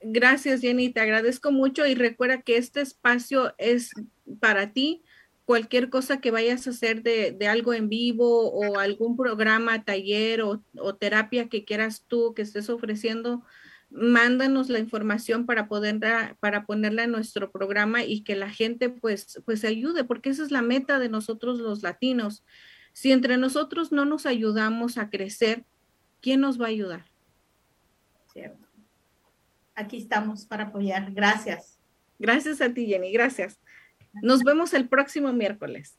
Gracias, Jenny. Te agradezco mucho y recuerda que este espacio es para ti. Cualquier cosa que vayas a hacer de, de algo en vivo o algún programa, taller o, o terapia que quieras tú que estés ofreciendo, mándanos la información para poderla, para ponerla en nuestro programa y que la gente pues, pues ayude, porque esa es la meta de nosotros los latinos. Si entre nosotros no nos ayudamos a crecer, ¿quién nos va a ayudar? Cierto. Aquí estamos para apoyar. Gracias. Gracias a ti, Jenny. Gracias. Nos vemos el próximo miércoles.